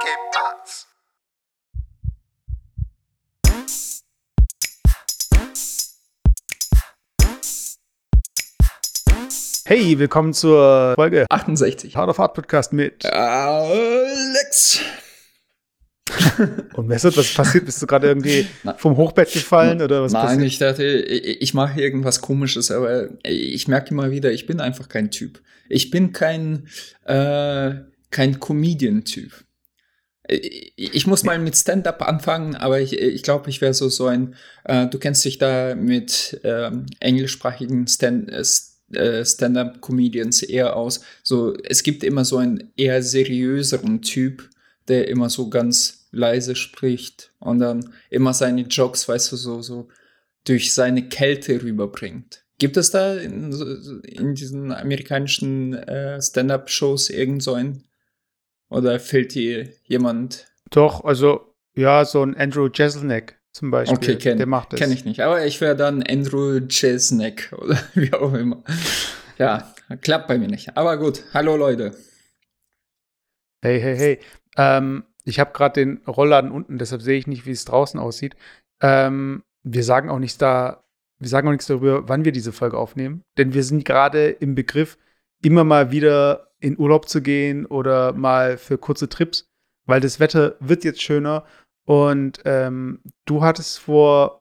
¿Qué pasa? Hey, willkommen zur Folge 68. Hard of Hard Podcast mit. Alex. Und Messert, was passiert? Bist du gerade irgendwie vom Hochbett gefallen oder was Nein, passiert? ich dachte, ich, ich mache irgendwas komisches, aber ich merke immer wieder, ich bin einfach kein Typ. Ich bin kein, äh, kein Comedian-Typ. Ich muss mal mit Stand-up anfangen, aber ich, ich glaube, ich wäre so so ein, äh, du kennst dich da mit ähm, englischsprachigen Stand, äh, äh, Stand-up-Comedians eher aus. So, es gibt immer so einen eher seriöseren Typ, der immer so ganz leise spricht und dann immer seine Jokes, weißt du, so, so durch seine Kälte rüberbringt. Gibt es da in, in diesen amerikanischen äh, Stand-up-Shows irgend so einen? Oder fällt dir jemand? Doch, also, ja, so ein Andrew Jeselnik zum Beispiel. Okay, kenn, der macht das. kenn ich nicht. Aber ich wäre dann Andrew Chesneck oder wie auch immer. Ja, klappt bei mir nicht. Aber gut, hallo Leute. Hey, hey, hey. Ähm, ich habe gerade den Rollladen unten, deshalb sehe ich nicht, wie es draußen aussieht. Ähm, wir sagen auch nichts da, wir sagen auch nichts darüber, wann wir diese Folge aufnehmen, denn wir sind gerade im Begriff, immer mal wieder in Urlaub zu gehen oder mal für kurze Trips, weil das Wetter wird jetzt schöner und ähm, du hattest vor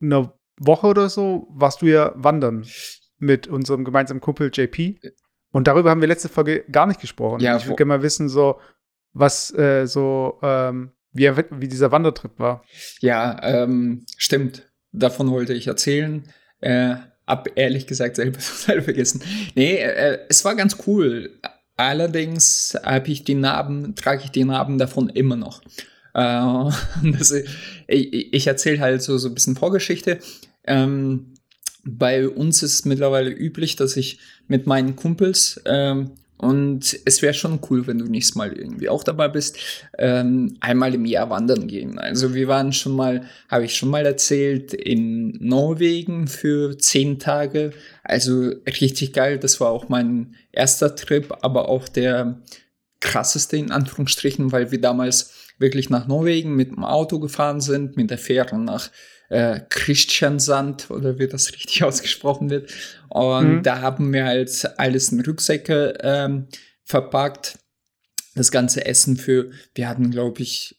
einer Woche oder so, warst du ja wandern mit unserem gemeinsamen Kumpel JP und darüber haben wir letzte Folge gar nicht gesprochen. Ja, ich würde gerne mal wissen, so was äh, so ähm, wie, er, wie dieser Wandertrip war. Ja, ähm, stimmt. Davon wollte ich erzählen. Äh, hab ehrlich gesagt selber total vergessen. Nee, äh, es war ganz cool. Allerdings habe ich die Narben, trage ich die Narben davon immer noch. Äh, das, ich ich erzähle halt so, so ein bisschen Vorgeschichte. Ähm, bei uns ist mittlerweile üblich, dass ich mit meinen Kumpels ähm, und es wäre schon cool, wenn du nächstes Mal irgendwie auch dabei bist, ähm, einmal im Jahr wandern gehen. Also wir waren schon mal, habe ich schon mal erzählt, in Norwegen für zehn Tage. Also richtig geil. Das war auch mein erster Trip, aber auch der krasseste in Anführungsstrichen, weil wir damals wirklich nach Norwegen mit dem Auto gefahren sind, mit der Fähre nach äh, Christiansand oder wie das richtig ausgesprochen wird. Und Mhm. da haben wir halt alles in Rucksäcke ähm, verpackt. Das ganze Essen für, wir hatten, glaube ich,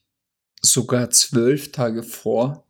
sogar zwölf Tage vor,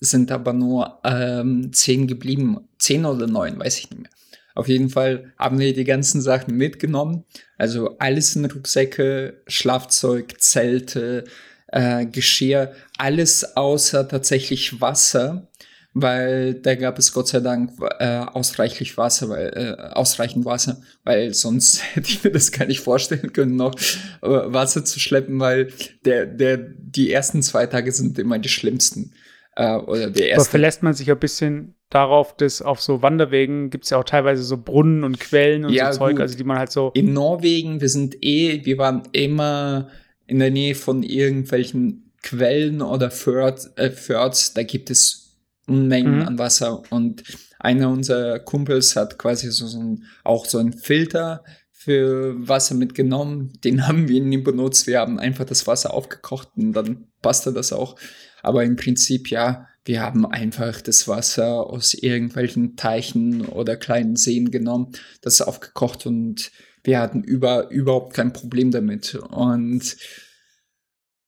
sind aber nur ähm, zehn geblieben. Zehn oder neun, weiß ich nicht mehr. Auf jeden Fall haben wir die ganzen Sachen mitgenommen. Also alles in Rucksäcke, Schlafzeug, Zelte, äh, Geschirr, alles außer tatsächlich Wasser, weil da gab es Gott sei Dank äh, ausreichend Wasser, weil, äh, ausreichend Wasser, weil sonst hätte ich mir das gar nicht vorstellen können, noch äh, Wasser zu schleppen, weil der, der, die ersten zwei Tage sind immer die schlimmsten. Äh, oder der Aber erste. verlässt man sich ein bisschen darauf, dass auf so Wanderwegen gibt es ja auch teilweise so Brunnen und Quellen und Ja, so Zeug, gut. also die man halt so. In Norwegen, wir sind eh, wir waren immer in der Nähe von irgendwelchen Quellen oder Fjords, äh, Fjords da gibt es Unmengen Mhm. an Wasser und einer unserer Kumpels hat quasi so, so ein, auch so einen Filter für Wasser mitgenommen. Den haben wir nie benutzt. Wir haben einfach das Wasser aufgekocht und dann passte das auch. Aber im Prinzip, ja, wir haben einfach das Wasser aus irgendwelchen Teichen oder kleinen Seen genommen, das aufgekocht und wir hatten über, überhaupt kein Problem damit. Und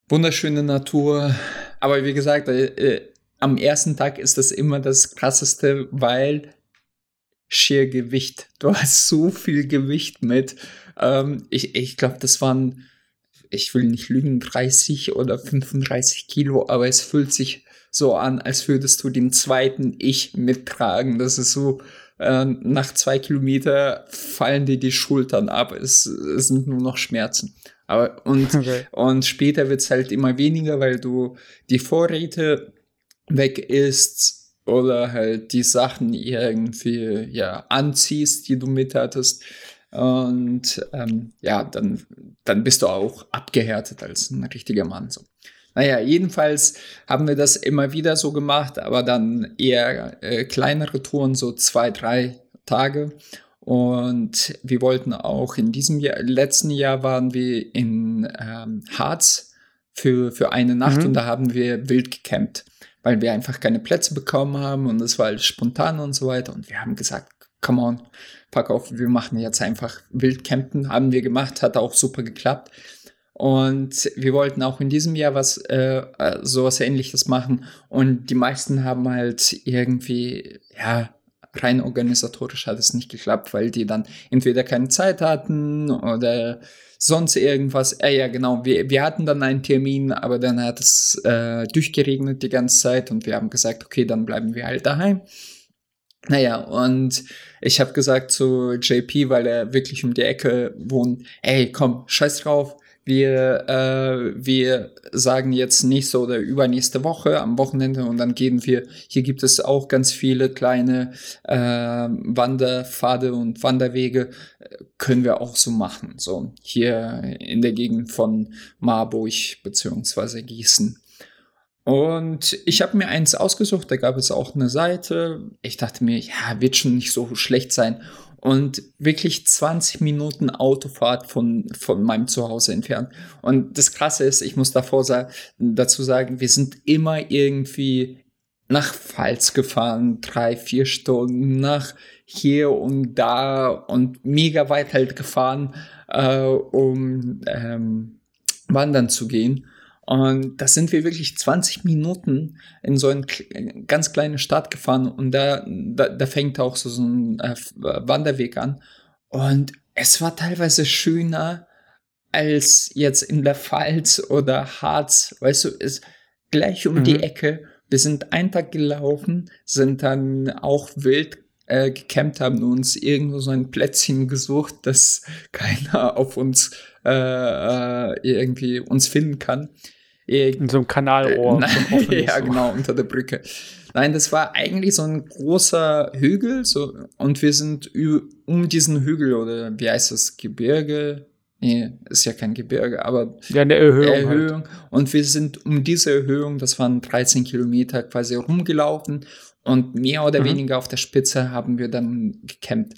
wunderschöne Natur. Aber wie gesagt, äh, äh, am ersten Tag ist das immer das krasseste, weil schier Gewicht. Du hast so viel Gewicht mit. Ähm, ich ich glaube, das waren, ich will nicht lügen, 30 oder 35 Kilo, aber es fühlt sich so an, als würdest du den zweiten Ich mittragen. Das ist so, äh, nach zwei Kilometer fallen dir die Schultern ab. Es, es sind nur noch Schmerzen. Aber und Okay. und später wird's halt immer weniger, weil du die Vorräte weg isst oder halt die Sachen irgendwie ja anziehst, die du mit hattest. Und ähm, ja, dann, dann bist du auch abgehärtet als ein richtiger Mann. So. Naja, jedenfalls haben wir das immer wieder so gemacht, aber dann eher äh, kleinere Touren, so zwei, drei Tage. Und wir wollten auch in diesem Jahr, letzten Jahr waren wir in ähm, Harz für, für eine Nacht mhm. und da haben wir wild gecampt, weil wir einfach keine Plätze bekommen haben und es war alles spontan und so weiter. Und wir haben gesagt, come on, pack auf, wir machen jetzt einfach wild campen. Haben wir gemacht, hat auch super geklappt. Und wir wollten auch in diesem Jahr was, äh sowas ähnliches machen. Und die meisten haben halt irgendwie, ja, rein organisatorisch hat es nicht geklappt, weil die dann entweder keine Zeit hatten oder sonst irgendwas. Äh, ja, genau, wir, wir hatten dann einen Termin, aber dann hat es äh, durchgeregnet die ganze Zeit und wir haben gesagt, okay, dann bleiben wir halt daheim. Naja, und ich habe gesagt zu JP, weil er wirklich um die Ecke wohnt, ey, komm, scheiß drauf, wir, äh, wir sagen jetzt nächste oder übernächste Woche am Wochenende und dann gehen wir, hier gibt es auch ganz viele kleine äh, Wanderpfade und Wanderwege, können wir auch so machen. So hier in der Gegend von Marburg beziehungsweise Gießen. Und ich habe mir eins ausgesucht, da gab es auch eine Seite. Ich dachte mir, ja, wird schon nicht so schlecht sein und wirklich 20 Minuten Autofahrt von, von meinem Zuhause entfernt. Und das Krasse ist, ich muss davor sa dazu sagen, wir sind immer irgendwie nach Pfalz gefahren, drei, vier Stunden, nach hier und da und mega weit halt gefahren, äh, um ähm, wandern zu gehen. Und da sind wir wirklich 20 Minuten in so eine ganz kleine Stadt gefahren und da, da, da fängt auch so, so ein äh, Wanderweg an. Und es war teilweise schöner als jetzt in der Pfalz oder Harz. Weißt du, ist gleich um mhm. die Ecke. Wir sind einen Tag gelaufen, sind dann auch wild äh, gecampt, haben uns irgendwo so ein Plätzchen gesucht, dass keiner auf uns äh, äh irgendwie uns finden kann. In so einem Kanalohr. Äh, ja, genau, unter der Brücke. Nein, das war eigentlich so ein großer Hügel, so, und wir sind um diesen Hügel, oder wie heißt das, Gebirge? Nee, ist ja kein Gebirge, aber ja, eine Erhöhung. Erhöhung. Halt. Und wir sind um diese Erhöhung, das waren 13 Kilometer, quasi rumgelaufen und mehr oder mhm. weniger auf der Spitze haben wir dann gecampt.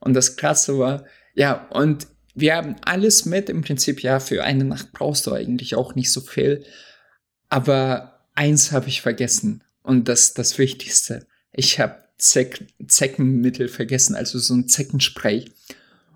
Und das Krasse war, ja, und wir haben alles mit. Im Prinzip, ja, für eine Nacht brauchst du eigentlich auch nicht so viel. Aber eins habe ich vergessen. Und das das Wichtigste. Ich habe Zeck Zeckenmittel vergessen, also so ein Zeckenspray.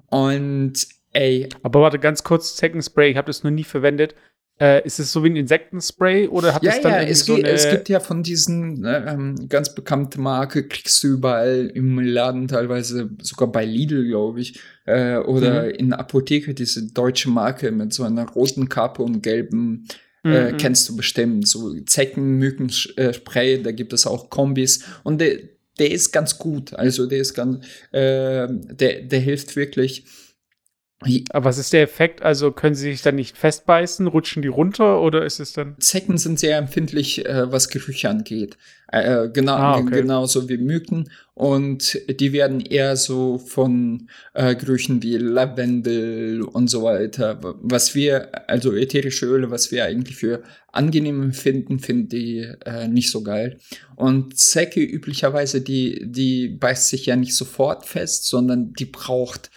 Und ey. Aber warte, ganz kurz, Zeckenspray, ich habe das noch nie verwendet. Äh, ist es so wie ein Insektenspray oder hat ja, es dann ja, es, so es gibt ja von diesen äh, ähm, ganz bekannte Marke, kriegst du überall im Laden, teilweise sogar bei Lidl, glaube ich, äh, oder mhm. in der Apotheke, diese deutsche Marke mit so einer roten Kappe und gelben äh, mhm. kennst du bestimmt. So Zecken, Mückenspray, da gibt es auch Kombis. Und der, der ist ganz gut. Also der ist ganz, äh, der, der hilft wirklich. Aber was ist der Effekt? Also können sie sich dann nicht festbeißen? Rutschen die runter oder ist es dann? Zecken sind sehr empfindlich, äh, was Gerüche angeht. Äh, genau, ah, okay. Genauso wie Mücken. Und die werden eher so von äh, Gerüchen wie Lavendel und so weiter. Was wir, also ätherische Öle, was wir eigentlich für angenehm finden, finden die äh, nicht so geil. Und Zecke üblicherweise, die, die beißt sich ja nicht sofort fest, sondern die braucht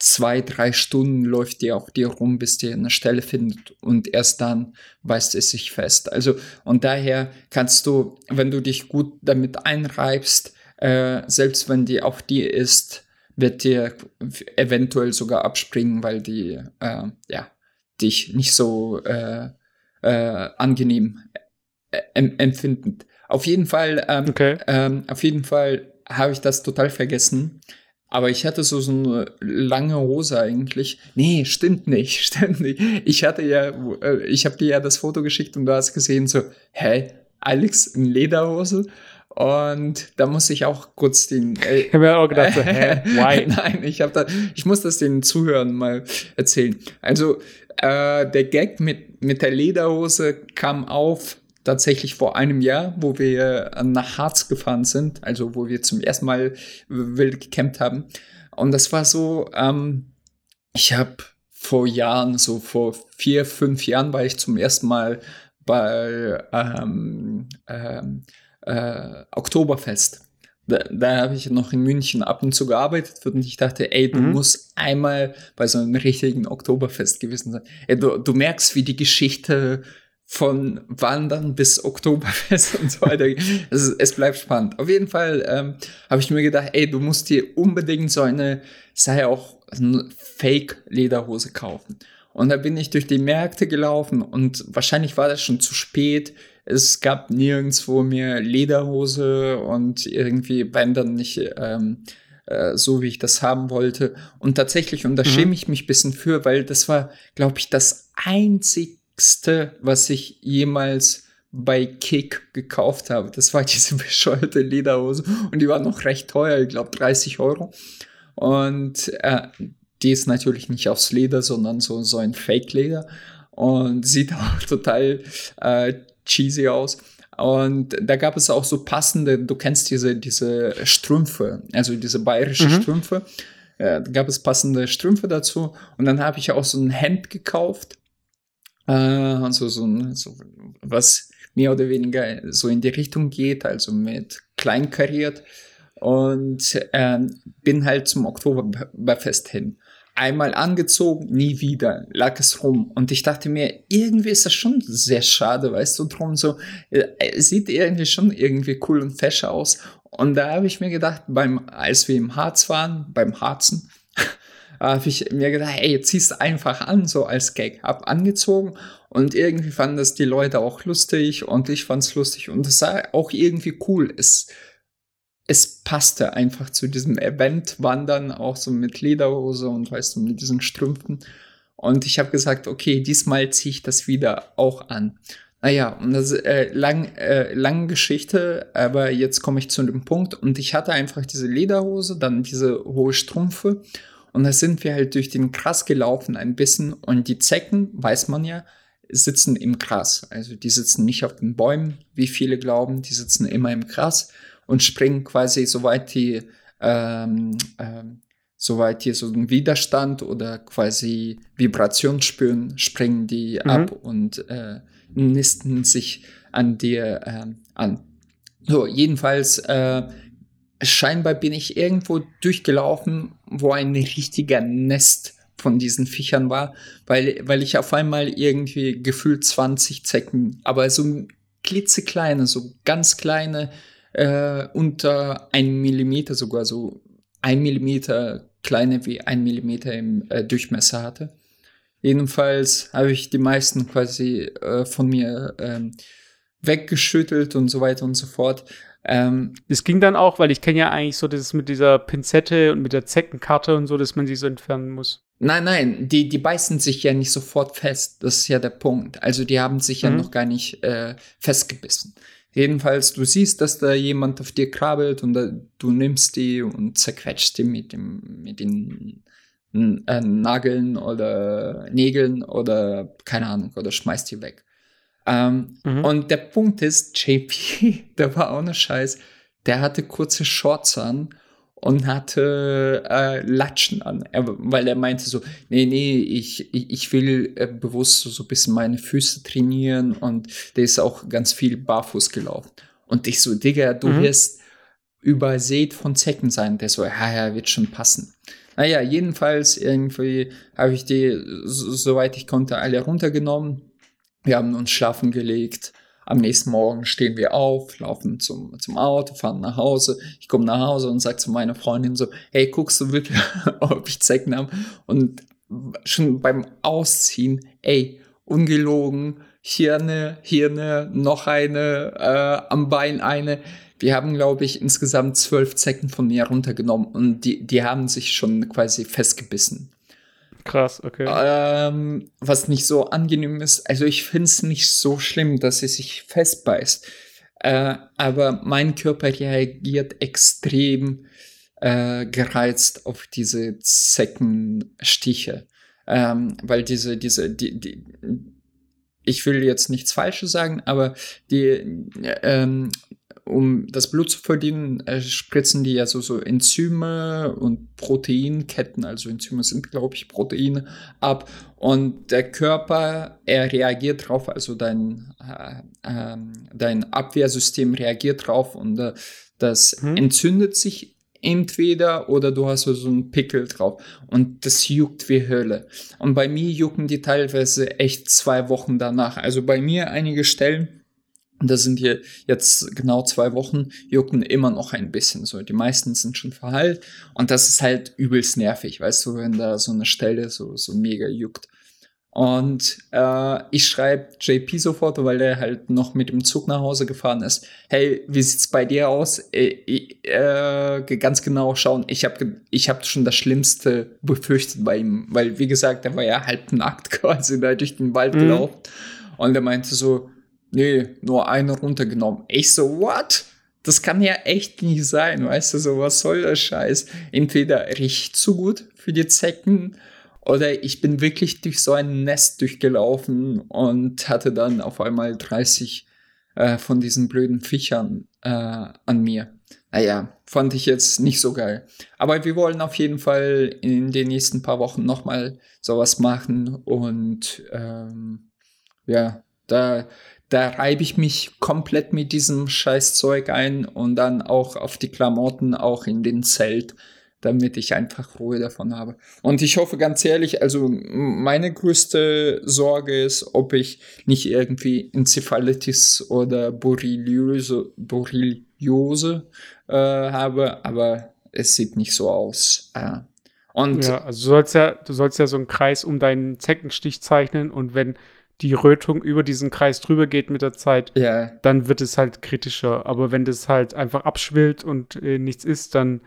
zwei, drei Stunden läuft die auf dir rum, bis die eine Stelle findet und erst dann beißt es sich fest. Also und daher kannst du, wenn du dich gut damit einreibst, äh, selbst wenn die auf dir ist, wird dir eventuell sogar abspringen, weil die äh, ja dich nicht so äh, äh, angenehm äh, empfinden. Auf jeden Fall, ähm, okay. ähm, auf jeden Fall habe ich das total vergessen. Aber ich hatte so, so eine lange Hose eigentlich. Nee, stimmt nicht, stimmt nicht. Ich hatte ja, äh, ich habe dir ja das Foto geschickt und du hast gesehen so, hä, Alex in Lederhose? Und da muss ich auch kurz den. Äh, ich habe mir auch gedacht, so, hä, why? Nein, ich habe da, ich muss das den Zuhörern mal erzählen. Also äh, der Gag mit mit der Lederhose kam auf tatsächlich vor einem Jahr, wo wir nach Harz gefahren sind, also wo wir zum ersten Mal wild gecampt haben. Und das war so, ähm, ich habe vor Jahren, so vor vier, fünf Jahren war ich zum ersten Mal bei ähm, ähm, äh, Oktoberfest. da, da habe ich noch in München ab und zu gearbeitet und ich dachte, ey, du mhm. musst einmal bei so einem richtigen Oktoberfest gewesen sein. Ey, du, du merkst, wie die Geschichte von Wandern bis Oktoberfest und so weiter. es, es bleibt spannend. Auf jeden Fall ähm, habe ich mir gedacht, ey, du musst dir unbedingt so eine, sei auch eine Fake-Lederhose kaufen. Und da bin ich durch die Märkte gelaufen und wahrscheinlich war das schon zu spät. Es gab nirgendwo mehr Lederhose und irgendwie Bändern nicht ähm, äh, so, wie ich das haben wollte. Und tatsächlich, und da mhm. schäme ich mich ein bisschen für, weil das war, glaube ich, das einzige billigste, was ich jemals bei Kick gekauft habe. Das war diese bescheuerte Lederhose und die war noch recht teuer, ich glaube 30 Euro. Und äh, die ist natürlich nicht aus Leder, sondern so, so ein Fake-Leder und sieht auch total äh, cheesy aus. Und da gab es auch so passende, du kennst diese, diese Strümpfe, also diese bayerische mhm. Strümpfe. Äh, da gab es passende Strümpfe dazu. Und dann habe ich auch so ein Hemd gekauft also so, so was mehr oder weniger so in die Richtung geht, also mit kleinkariert. Und äh, bin halt zum Oktoberfest hin. Einmal angezogen, nie wieder, lag es rum. Und ich dachte mir, irgendwie ist das schon sehr schade, weißt du, drum so, äh, sieht irgendwie schon irgendwie cool und fesch aus. Und da habe ich mir gedacht, beim, als wir im Harz waren, beim Harzen, habe ich mir gedacht, ey, jetzt ziehst einfach an, so als Gag. Hab angezogen und irgendwie fanden das die Leute auch lustig und ich fand's lustig und es sah auch irgendwie cool. Es, es passte einfach zu diesem Event wandern, auch so mit Lederhose und weißt du, mit diesen Strümpfen. Und ich habe gesagt, okay, diesmal ziehe ich das wieder auch an. Naja, und das ist äh, lang, äh, lange Geschichte, aber jetzt komme ich zu dem Punkt. Und ich hatte einfach diese Lederhose, dann diese hohe Strümpfe und da sind wir halt durch den Gras gelaufen ein bisschen. Und die Zecken, weiß man ja, sitzen im Gras. Also die sitzen nicht auf den Bäumen, wie viele glauben. Die sitzen immer im Gras und springen quasi, soweit die, ähm, ähm, soweit die so einen Widerstand oder quasi Vibration spüren, springen die mhm. ab und äh, nisten sich an dir äh, an. So, jedenfalls äh, scheinbar bin ich irgendwo durchgelaufen, wo ein richtiger Nest von diesen Viechern war, weil, weil ich auf einmal irgendwie gefühlt 20 Zecken, aber so klitzekleine, so ganz kleine, äh, unter einem Millimeter sogar, so ein Millimeter kleine wie ein Millimeter im äh, Durchmesser hatte. Jedenfalls habe ich die meisten quasi äh, von mir ähm, weggeschüttelt und so weiter und so fort. Ähm, das ging dann auch, weil ich kenne ja eigentlich so das mit dieser Pinzette und mit der Zeckenkarte und so, dass man sie so entfernen muss. Nein, nein, die, die beißen sich ja nicht sofort fest. Das ist ja der Punkt. Also die haben sich mhm. ja noch gar nicht äh, festgebissen. Jedenfalls, du siehst, dass da jemand auf dir krabbelt und da, du nimmst die und zerquetscht die mit, dem, mit den äh, Nageln oder Nägeln oder keine Ahnung, oder schmeißt die weg. Ähm, mhm. Und der Punkt ist, JP, der war auch ne Scheiß, der hatte kurze Shorts an und hatte äh, Latschen an, er, weil er meinte so, nee, nee, ich, ich will äh, bewusst so, so ein bisschen meine Füße trainieren und der ist auch ganz viel barfuß gelaufen. Und ich so, Digga, du mhm. wirst übersät von Zecken sein. Der so, ja, ja, wird schon passen. Naja, jedenfalls irgendwie habe ich die, so, soweit ich konnte, alle runtergenommen wir haben uns schlafen gelegt. Am nächsten Morgen stehen wir auf, laufen zum, zum Auto, fahren nach Hause. Ich komme nach Hause und sage zu meiner Freundin so, hey, guckst du wirklich, ob ich Zecken habe? Und schon beim Ausziehen, ey, ungelogen, hier eine, hier eine, noch eine, äh, am Bein eine. Wir haben, glaube ich, insgesamt zwölf Zecken von mir runtergenommen und die, die haben sich schon quasi festgebissen. Krass, okay. Ähm, was nicht so angenehm ist. Also ich finde es nicht so schlimm, dass sie sich festbeißt. Äh, aber mein Körper reagiert extrem äh, gereizt auf diese Zeckenstiche. Ähm, weil diese, diese, die, die, ich will jetzt nichts Falsches sagen, aber die, ähm, um das Blut zu verdienen, äh, spritzen die ja so, so Enzyme und Proteinketten, also Enzyme sind, glaube ich, Proteine, ab. Und der Körper, er reagiert drauf, also dein, äh, äh, dein Abwehrsystem reagiert drauf und äh, Das Mhm. entzündet sich entweder oder du hast so einen Pickel drauf und das juckt wie Hölle. Und bei mir jucken die teilweise echt zwei Wochen danach. Also bei mir einige Stellen, das sind hier jetzt genau zwei Wochen, jucken immer noch ein bisschen so. Die meisten sind schon verheilt und das ist halt übelst nervig, weißt du, wenn da so eine Stelle so, so mega juckt. Und äh, ich schreibe JP sofort, weil der halt noch mit dem Zug nach Hause gefahren ist. Hey, wie sieht's bei dir aus? Äh, äh, ganz genau schauen. Ich habe ich hab schon das Schlimmste befürchtet bei ihm, weil wie gesagt, der war ja halb nackt quasi da durch den Wald Mhm. gelaufen. Und er meinte so, nee, nur eine runtergenommen. Ich so, what? Das kann ja echt nicht sein, weißt du, so was soll der Scheiß? Entweder riecht zu gut für die Zecken oder ich bin wirklich durch so ein Nest durchgelaufen und hatte dann auf einmal 30 äh, von diesen blöden Viechern äh, an mir. Naja, fand ich jetzt nicht so geil. Aber wir wollen auf jeden Fall in den nächsten paar Wochen nochmal sowas machen und ähm, ja, da, da reibe ich mich komplett mit diesem Scheißzeug ein und dann auch auf die Klamotten, auch in den Zelt, damit ich einfach Ruhe davon habe. Und ich hoffe ganz ehrlich, also meine größte Sorge ist, ob ich nicht irgendwie Enzephalitis oder Borreliose, Borreliose äh, habe, aber es sieht nicht so aus. Äh, und Ja, also du sollst ja, du sollst ja so einen Kreis um deinen Zeckenstich zeichnen und wenn die Rötung über diesen Kreis drüber geht mit der Zeit, ja, dann wird es halt kritischer. Aber wenn das halt einfach abschwillt und äh, nichts ist, dann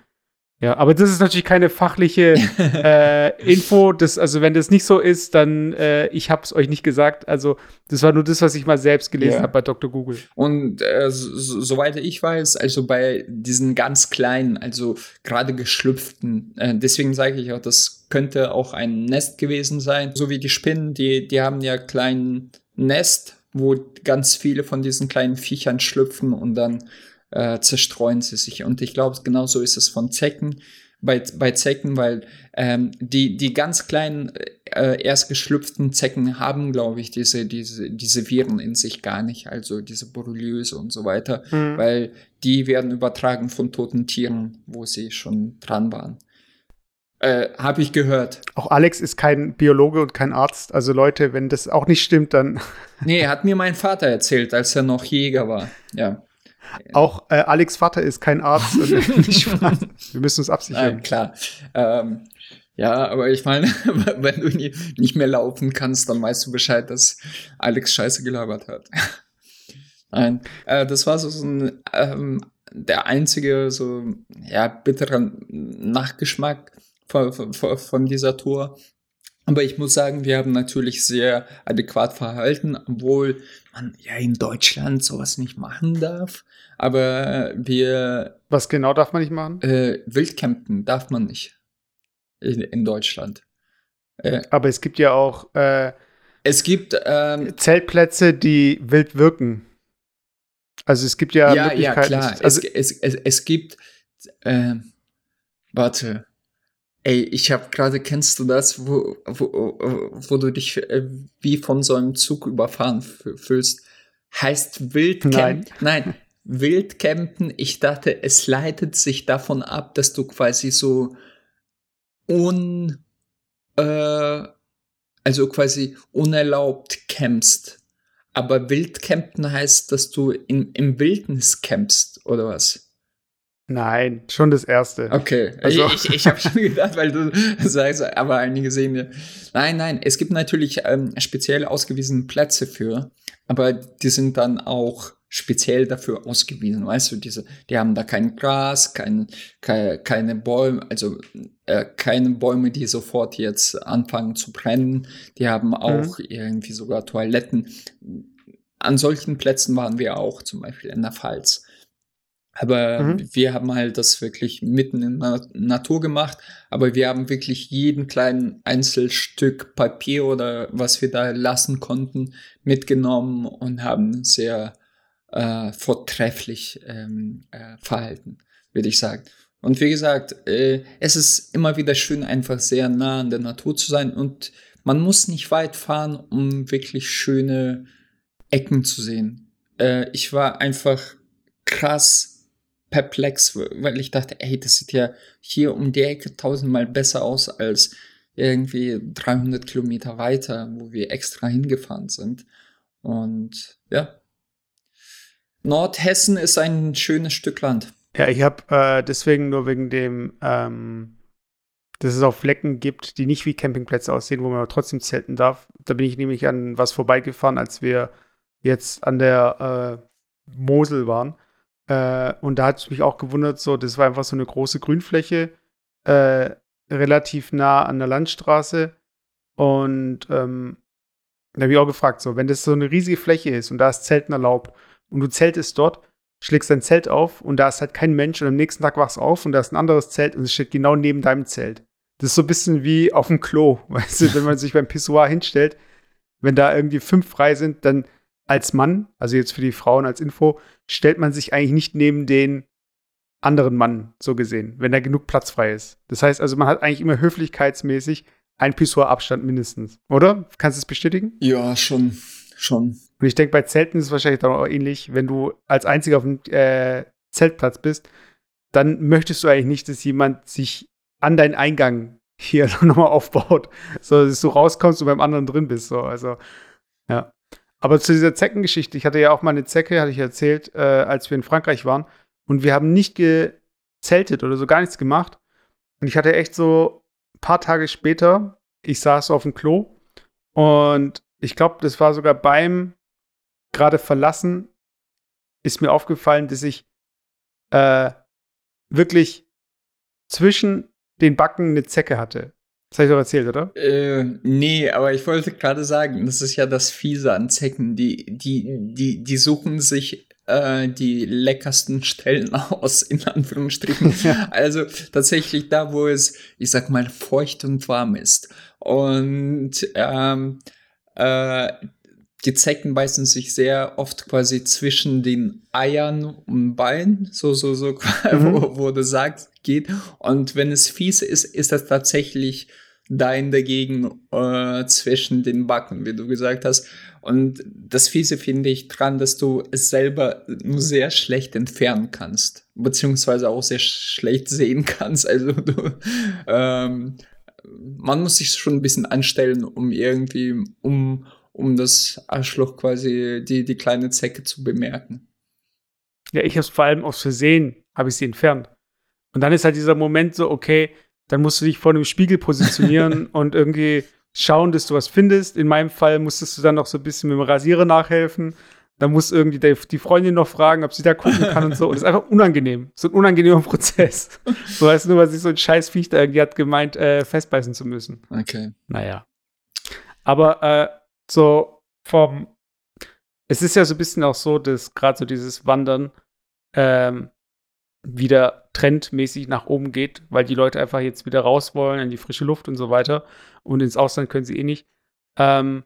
ja. Aber das ist natürlich keine fachliche äh, Info. Das, also wenn das nicht so ist, dann äh, ich habe es euch nicht gesagt. Also das war nur das, was ich mal selbst gelesen Ja. habe bei Dr. Google. Und äh, so, so- soweit ich weiß, also bei diesen ganz kleinen, also gerade geschlüpften, äh, deswegen sage ich auch, das könnte auch ein Nest gewesen sein. So wie die Spinnen, die, die haben ja kleinen Nest, wo ganz viele von diesen kleinen Viechern schlüpfen und dann äh, zerstreuen sie sich. Und ich glaube, genauso ist es von Zecken. Bei, bei Zecken, weil ähm, die, die ganz kleinen, äh, erst geschlüpften Zecken haben, glaube ich, diese, diese, diese Viren in sich gar nicht, also diese Borreliose und so weiter, Mhm. weil die werden übertragen von toten Tieren, wo sie schon dran waren. Äh, Habe ich gehört. Auch Alex ist kein Biologe und kein Arzt. Also Leute, wenn das auch nicht stimmt, dann Nee, hat mir mein Vater erzählt, als er noch Jäger war. Ja. Auch äh, Alex Vater ist kein Arzt. und. Wir müssen uns absichern. Nein, klar. Ähm, ja, aber ich meine, wenn du nie, nicht mehr laufen kannst, dann weißt du Bescheid, dass Alex Scheiße gelabert hat. Nein, äh, das war so, so ein, ähm, der einzige so ja bittere Nachgeschmack von, von, von dieser Tour. Aber ich muss sagen, wir haben natürlich sehr adäquat verhalten, obwohl man ja in Deutschland sowas nicht machen darf. Aber wir Was genau darf man nicht machen? äh, Wildcampen darf man nicht in, in Deutschland. Äh, Aber es gibt ja auch äh, es gibt ähm, Zeltplätze, die wild wirken. Also es gibt ja, ja, ja, klar. Also, es, es, es, es gibt, äh, warte, ey, ich habe gerade, kennst du das, wo, wo, wo du dich äh, wie von so einem Zug überfahren fü- fühlst? Heißt Wildcamp? Nein. Wildcampen, ich dachte, es leitet sich davon ab, dass du quasi so un, äh, also quasi unerlaubt campst. Aber Wildcampen heißt, dass du in, im Wildnis campst, oder was? Nein, schon das erste. Okay, Also- ich, ich habe schon gedacht, weil du sagst, aber einige sehen ja. Nein, nein, es gibt natürlich ähm, speziell ausgewiesene Plätze für, aber die sind dann auch speziell dafür ausgewiesen, weißt du, diese, die haben da kein Gras, kein, keine, keine Bäume, also äh, keine Bäume, die sofort jetzt anfangen zu brennen, die haben auch irgendwie sogar Toiletten. An solchen Plätzen waren wir auch, zum Beispiel in der Pfalz. Aber Mhm. wir haben halt das wirklich mitten in der Natur gemacht, aber wir haben wirklich jeden kleinen Einzelstück Papier oder was wir da lassen konnten mitgenommen und haben sehr äh, vortrefflich ähm, äh, verhalten, würde ich sagen. Und wie gesagt, äh, es ist immer wieder schön, einfach sehr nah an der Natur zu sein und man muss nicht weit fahren, um wirklich schöne Ecken zu sehen. Äh, ich war einfach krass perplex, weil ich dachte, ey, das sieht ja hier um die Ecke tausendmal besser aus als irgendwie 300 Kilometer weiter, wo wir extra hingefahren sind. Und ja, Nordhessen ist ein schönes Stück Land. Ja, ich habe äh, deswegen nur wegen dem, ähm, dass es auch Flecken gibt, die nicht wie Campingplätze aussehen, wo man aber trotzdem zelten darf. Da bin ich nämlich an was vorbeigefahren, als wir jetzt an der äh, Mosel waren. Äh, und da hat es mich auch gewundert, so, das war einfach so eine große Grünfläche, äh, relativ nah an der Landstraße. Und ähm, da habe ich auch gefragt, so, wenn das so eine riesige Fläche ist und da ist Zelten erlaubt und du zeltest dort, schlägst dein Zelt auf und da ist halt kein Mensch und am nächsten Tag wachst du auf und da ist ein anderes Zelt und es steht genau neben deinem Zelt. Das ist so ein bisschen wie auf dem Klo, weißt du, wenn man sich beim Pissoir hinstellt, wenn da irgendwie fünf frei sind, dann als Mann, also jetzt für die Frauen als Info, stellt man sich eigentlich nicht neben den anderen Mann, so gesehen, wenn da genug Platz frei ist. Das heißt also, man hat eigentlich immer höflichkeitsmäßig ein Pissoir-Abstand mindestens, oder? Kannst du es bestätigen? Ja, schon, schon. Und ich denke, bei Zelten ist es wahrscheinlich dann auch ähnlich, wenn du als Einziger auf dem äh, Zeltplatz bist, dann möchtest du eigentlich nicht, dass jemand sich an deinen Eingang hier nochmal aufbaut, so dass du rauskommst und beim anderen drin bist. So. Also, ja. Aber zu dieser Zeckengeschichte, ich hatte ja auch mal eine Zecke, hatte ich erzählt, äh, als wir in Frankreich waren. Und wir haben nicht gezeltet oder so gar nichts gemacht. Und ich hatte echt so ein paar Tage später, ich saß auf dem Klo und ich glaube, das war sogar beim gerade verlassen, ist mir aufgefallen, dass ich äh, wirklich zwischen den Backen eine Zecke hatte. Das habe ich doch erzählt, oder? Äh, nee, aber ich wollte gerade sagen, das ist ja das Fiese an Zecken. Die, die, die, die suchen sich äh, die leckersten Stellen aus, in Anführungsstrichen. Ja. Also tatsächlich da, wo es, ich sag mal, feucht und warm ist. Und ähm, äh, die Zecken beißen sich sehr oft quasi zwischen den Eiern und Beinen, so, so, so, mhm. wo, wo du sagst, geht. Und wenn es fies ist, ist das tatsächlich Dein dagegen äh, zwischen den Backen, wie du gesagt hast. Und das Fiese finde ich dran, dass du es selber nur sehr schlecht entfernen kannst, beziehungsweise auch sehr schlecht sehen kannst. Also du, ähm, man muss sich schon ein bisschen anstellen, um irgendwie, um, um das Arschloch quasi, die, die kleine Zecke zu bemerken. Ja, ich habe es vor allem aus Versehen, habe ich sie entfernt. Und dann ist halt dieser Moment so, okay, dann musst du dich vor einem Spiegel positionieren und irgendwie schauen, dass du was findest. In meinem Fall musstest du dann noch so ein bisschen mit dem Rasierer nachhelfen. Dann muss irgendwie die, die Freundin noch fragen, ob sie da gucken kann und so. Und das ist einfach unangenehm. So ein unangenehmer Prozess. So heißt nur, weil sich so ein scheiß Viech da irgendwie hat gemeint, äh, festbeißen zu müssen. Okay. Naja. Aber äh, so vom es ist ja so ein bisschen auch so, dass gerade so dieses Wandern ähm, wieder trendmäßig nach oben geht, weil die Leute einfach jetzt wieder raus wollen in die frische Luft und so weiter. Und ins Ausland können sie eh nicht. Ähm,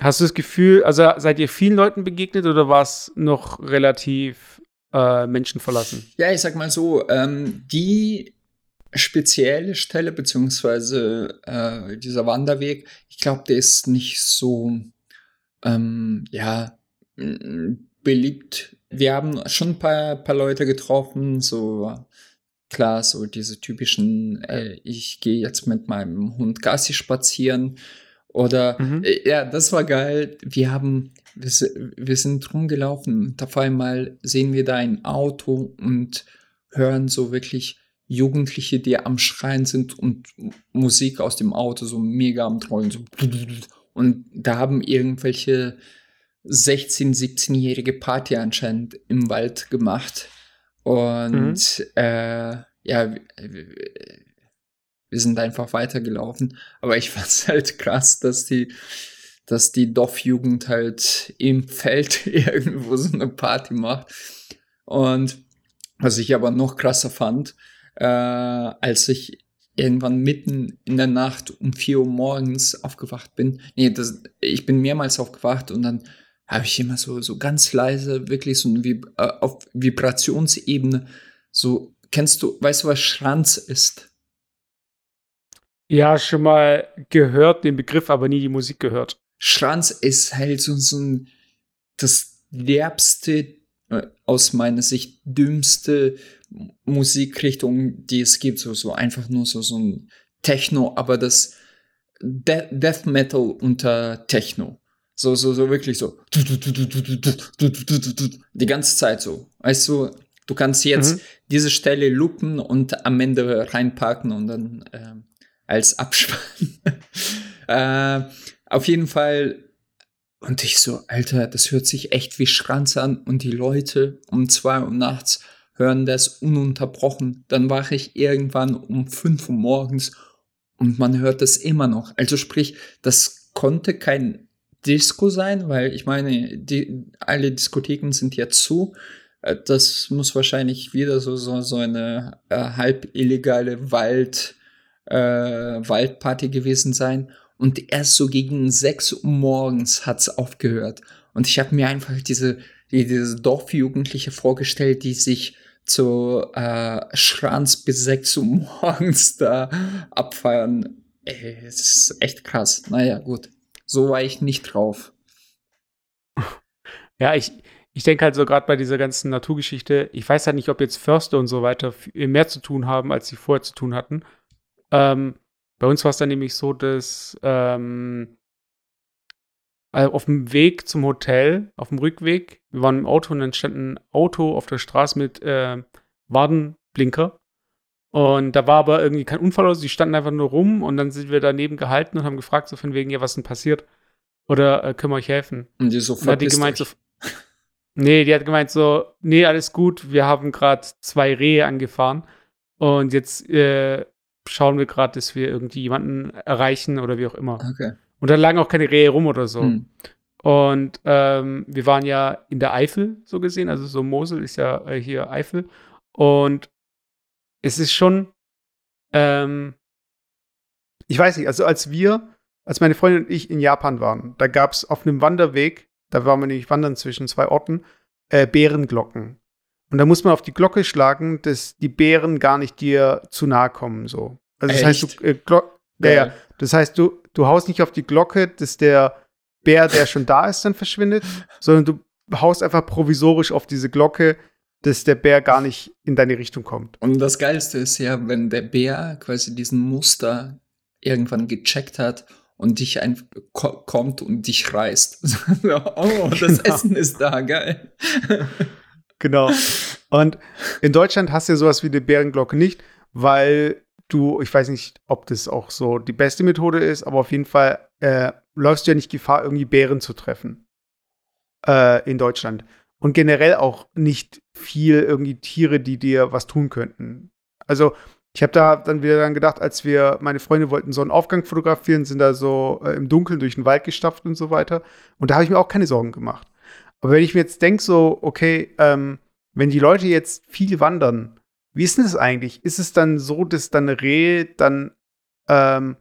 hast du das Gefühl, also seid ihr vielen Leuten begegnet oder war es noch relativ äh, menschenverlassen? Ja, ich sag mal so, ähm, die spezielle Stelle, beziehungsweise äh, dieser Wanderweg, ich glaube, der ist nicht so, ähm, ja, beliebt wir haben schon ein paar, paar Leute getroffen, so klar, so diese typischen, äh, ich gehe jetzt mit meinem Hund Gassi spazieren. Oder mhm. äh, ja, das war geil. Wir haben, wir, wir sind rumgelaufen. Auf einmal sehen wir da ein Auto und hören so wirklich Jugendliche, die am Schreien sind und Musik aus dem Auto so mega am Trollen. So. Und da haben irgendwelche 16-, 17-jährige Party anscheinend im Wald gemacht. Und mhm. äh, ja, wir sind einfach weitergelaufen. Aber ich fand es halt krass, dass die, dass die Dorfjugend halt im Feld irgendwo so eine Party macht. Und was ich aber noch krasser fand, äh, als ich irgendwann mitten in der Nacht um 4 Uhr morgens aufgewacht bin. Nee, das, ich bin mehrmals aufgewacht und dann habe ich immer so, so ganz leise, wirklich so Vib äh, auf Vibrationsebene, so, kennst du, weißt du, was Schranz ist? Ja, schon mal gehört den Begriff, aber nie die Musik gehört. Schranz ist halt so, so ein, das derbste äh, aus meiner Sicht dümmste Musikrichtung, die es gibt. So, so einfach nur so, so ein Techno, aber das De Death Metal unter Techno. So, so, so wirklich so. Die ganze Zeit so. Weißt du, du kannst jetzt mhm. diese Stelle loopen und am Ende reinpacken und dann äh, als Abspann. äh, auf jeden Fall. Und ich so, Alter, das hört sich echt wie Schranz an. Und die Leute um zwei Uhr nachts hören das ununterbrochen. Dann wache ich irgendwann um fünf Uhr morgens und man hört das immer noch. Also sprich, das konnte kein Disco sein, weil ich meine, die, alle Diskotheken sind ja zu. Äh, das muss wahrscheinlich wieder so, so, so eine äh, halb illegale Wald, äh, Waldparty gewesen sein. Und erst so gegen 6 Uhr morgens hat's aufgehört. Und ich habe mir einfach diese, diese Dorfjugendliche vorgestellt, die sich zu äh, Schranz bis 6 Uhr morgens da abfeiern. Ey, es ist echt krass. Naja, gut. So war ich nicht drauf. Ja, ich, ich denke halt so gerade bei dieser ganzen Naturgeschichte, ich weiß halt nicht, ob jetzt Förster und so weiter mehr zu tun haben, als sie vorher zu tun hatten. Ähm, bei uns war es dann nämlich so, dass ähm, also auf dem Weg zum Hotel, auf dem Rückweg, wir waren im Auto und dann stand ein Auto auf der Straße mit äh, Wadenblinker. Und da war aber irgendwie kein Unfall aus, die standen einfach nur rum und dann sind wir daneben gehalten und haben gefragt, so von wegen, ja, was denn passiert? Oder äh, können wir euch helfen? Und die so und hat die gemeint, so, Nee, die hat gemeint so, nee, alles gut, wir haben gerade zwei Rehe angefahren und jetzt äh, schauen wir gerade, dass wir irgendwie jemanden erreichen oder wie auch immer. Okay. Und da lagen auch keine Rehe rum oder so. Hm. Und ähm, wir waren ja in der Eifel, so gesehen. Also so Mosel ist ja äh, hier Eifel. Und es ist schon, ähm, ich weiß nicht, also als wir, als meine Freundin und ich in Japan waren, da gab es auf einem Wanderweg, da waren wir nämlich wandern zwischen zwei Orten, äh, Bärenglocken. Und da muss man auf die Glocke schlagen, dass die Bären gar nicht dir zu nahe kommen. So. Also das Echt? heißt, du, äh, Glock, ja, ja. Das heißt, du, du haust nicht auf die Glocke, dass der Bär, der schon da ist, dann verschwindet, sondern du haust einfach provisorisch auf diese Glocke, dass der Bär gar nicht in deine Richtung kommt. Und das Geilste ist ja, wenn der Bär quasi diesen Muster irgendwann gecheckt hat und dich ein ko kommt und dich reißt. oh, das genau. Essen ist da, geil. genau. Und in Deutschland hast du ja sowas wie die Bärenglocke nicht, weil du, ich weiß nicht, ob das auch so die beste Methode ist, aber auf jeden Fall äh, läufst du ja nicht Gefahr, irgendwie Bären zu treffen äh, in Deutschland. Und generell auch nicht viel irgendwie Tiere, die dir was tun könnten. Also ich habe da dann wieder dann gedacht, als wir, meine Freunde wollten so einen Aufgang fotografieren, sind da so äh, im Dunkeln durch den Wald gestapft und so weiter. Und da habe ich mir auch keine Sorgen gemacht. Aber wenn ich mir jetzt denke, so, okay, ähm, wenn die Leute jetzt viel wandern, wie ist denn das eigentlich? Ist es dann so, dass dann Rehe dann ähm,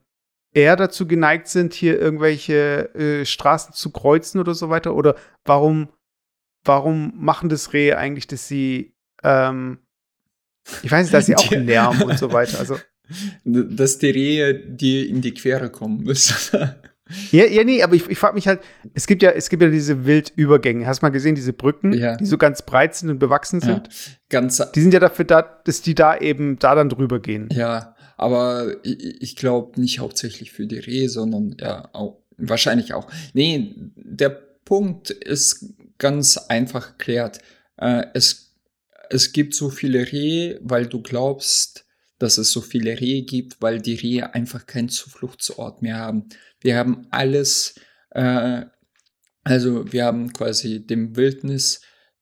eher dazu geneigt sind, hier irgendwelche äh, Straßen zu kreuzen oder so weiter? Oder warum, warum machen das Rehe eigentlich, dass sie, ähm, ich weiß nicht, dass sie auch Lärm und so weiter, also. Dass die Rehe dir in die Quere kommen müssen. Ja, ja, nee, aber ich, ich frage mich halt, es gibt ja, es gibt ja diese Wildübergänge. Hast du mal gesehen, diese Brücken, ja. die so ganz breit sind und bewachsen sind? Ja, ganz. Die sind ja dafür da, dass die da eben da dann drüber gehen. Ja, aber ich, ich glaube nicht hauptsächlich für die Rehe, sondern ja, auch, wahrscheinlich auch. Nee, der Punkt ist ganz einfach erklärt. Äh, es, es gibt so viele Rehe, weil du glaubst, dass es so viele Rehe gibt, weil die Rehe einfach keinen Zufluchtsort mehr haben. Wir haben alles, äh, also wir haben quasi dem Wildnis,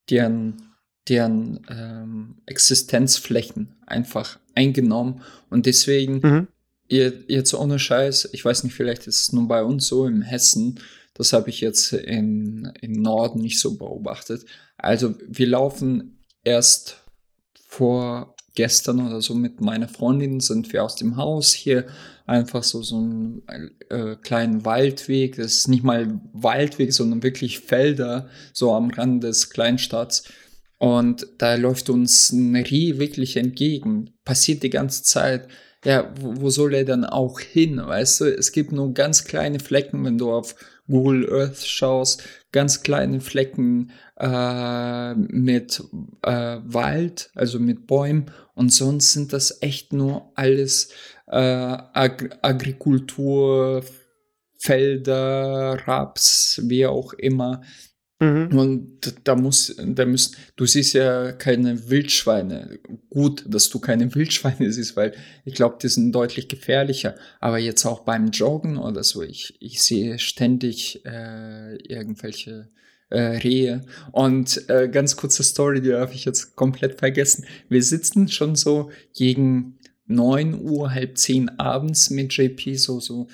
deren, deren ähm, Existenzflächen einfach eingenommen und deswegen, mhm. ihr, jetzt ohne Scheiß, ich weiß nicht, vielleicht ist es nun bei uns so im Hessen, das habe ich jetzt in, im Norden nicht so beobachtet. Also wir laufen erst vor gestern oder so mit meiner Freundin sind wir aus dem Haus hier einfach so so einen äh, kleinen Waldweg. Das ist nicht mal Waldweg, sondern wirklich Felder so am Rand des Kleinstadts. Und da läuft uns ein Reh wirklich entgegen. Passiert die ganze Zeit. ja, wo, wo soll er dann auch hin, weißt du? Es gibt nur ganz kleine Flecken, wenn du auf Google Earth schaust, ganz kleine Flecken äh, mit äh, Wald, also mit Bäumen und sonst sind das echt nur alles äh, Ag Agrikultur, Felder, Raps, wie auch immer. Mhm. Und da muss, da müssen, du siehst ja keine Wildschweine. Gut, dass du keine Wildschweine siehst, weil ich glaube, die sind deutlich gefährlicher. Aber jetzt auch beim Joggen oder so, ich, ich sehe ständig äh, irgendwelche äh, Rehe. Und äh, ganz kurze Story, die habe ich jetzt komplett vergessen. Wir sitzen schon so gegen neun Uhr, halb zehn abends mit JP, so, so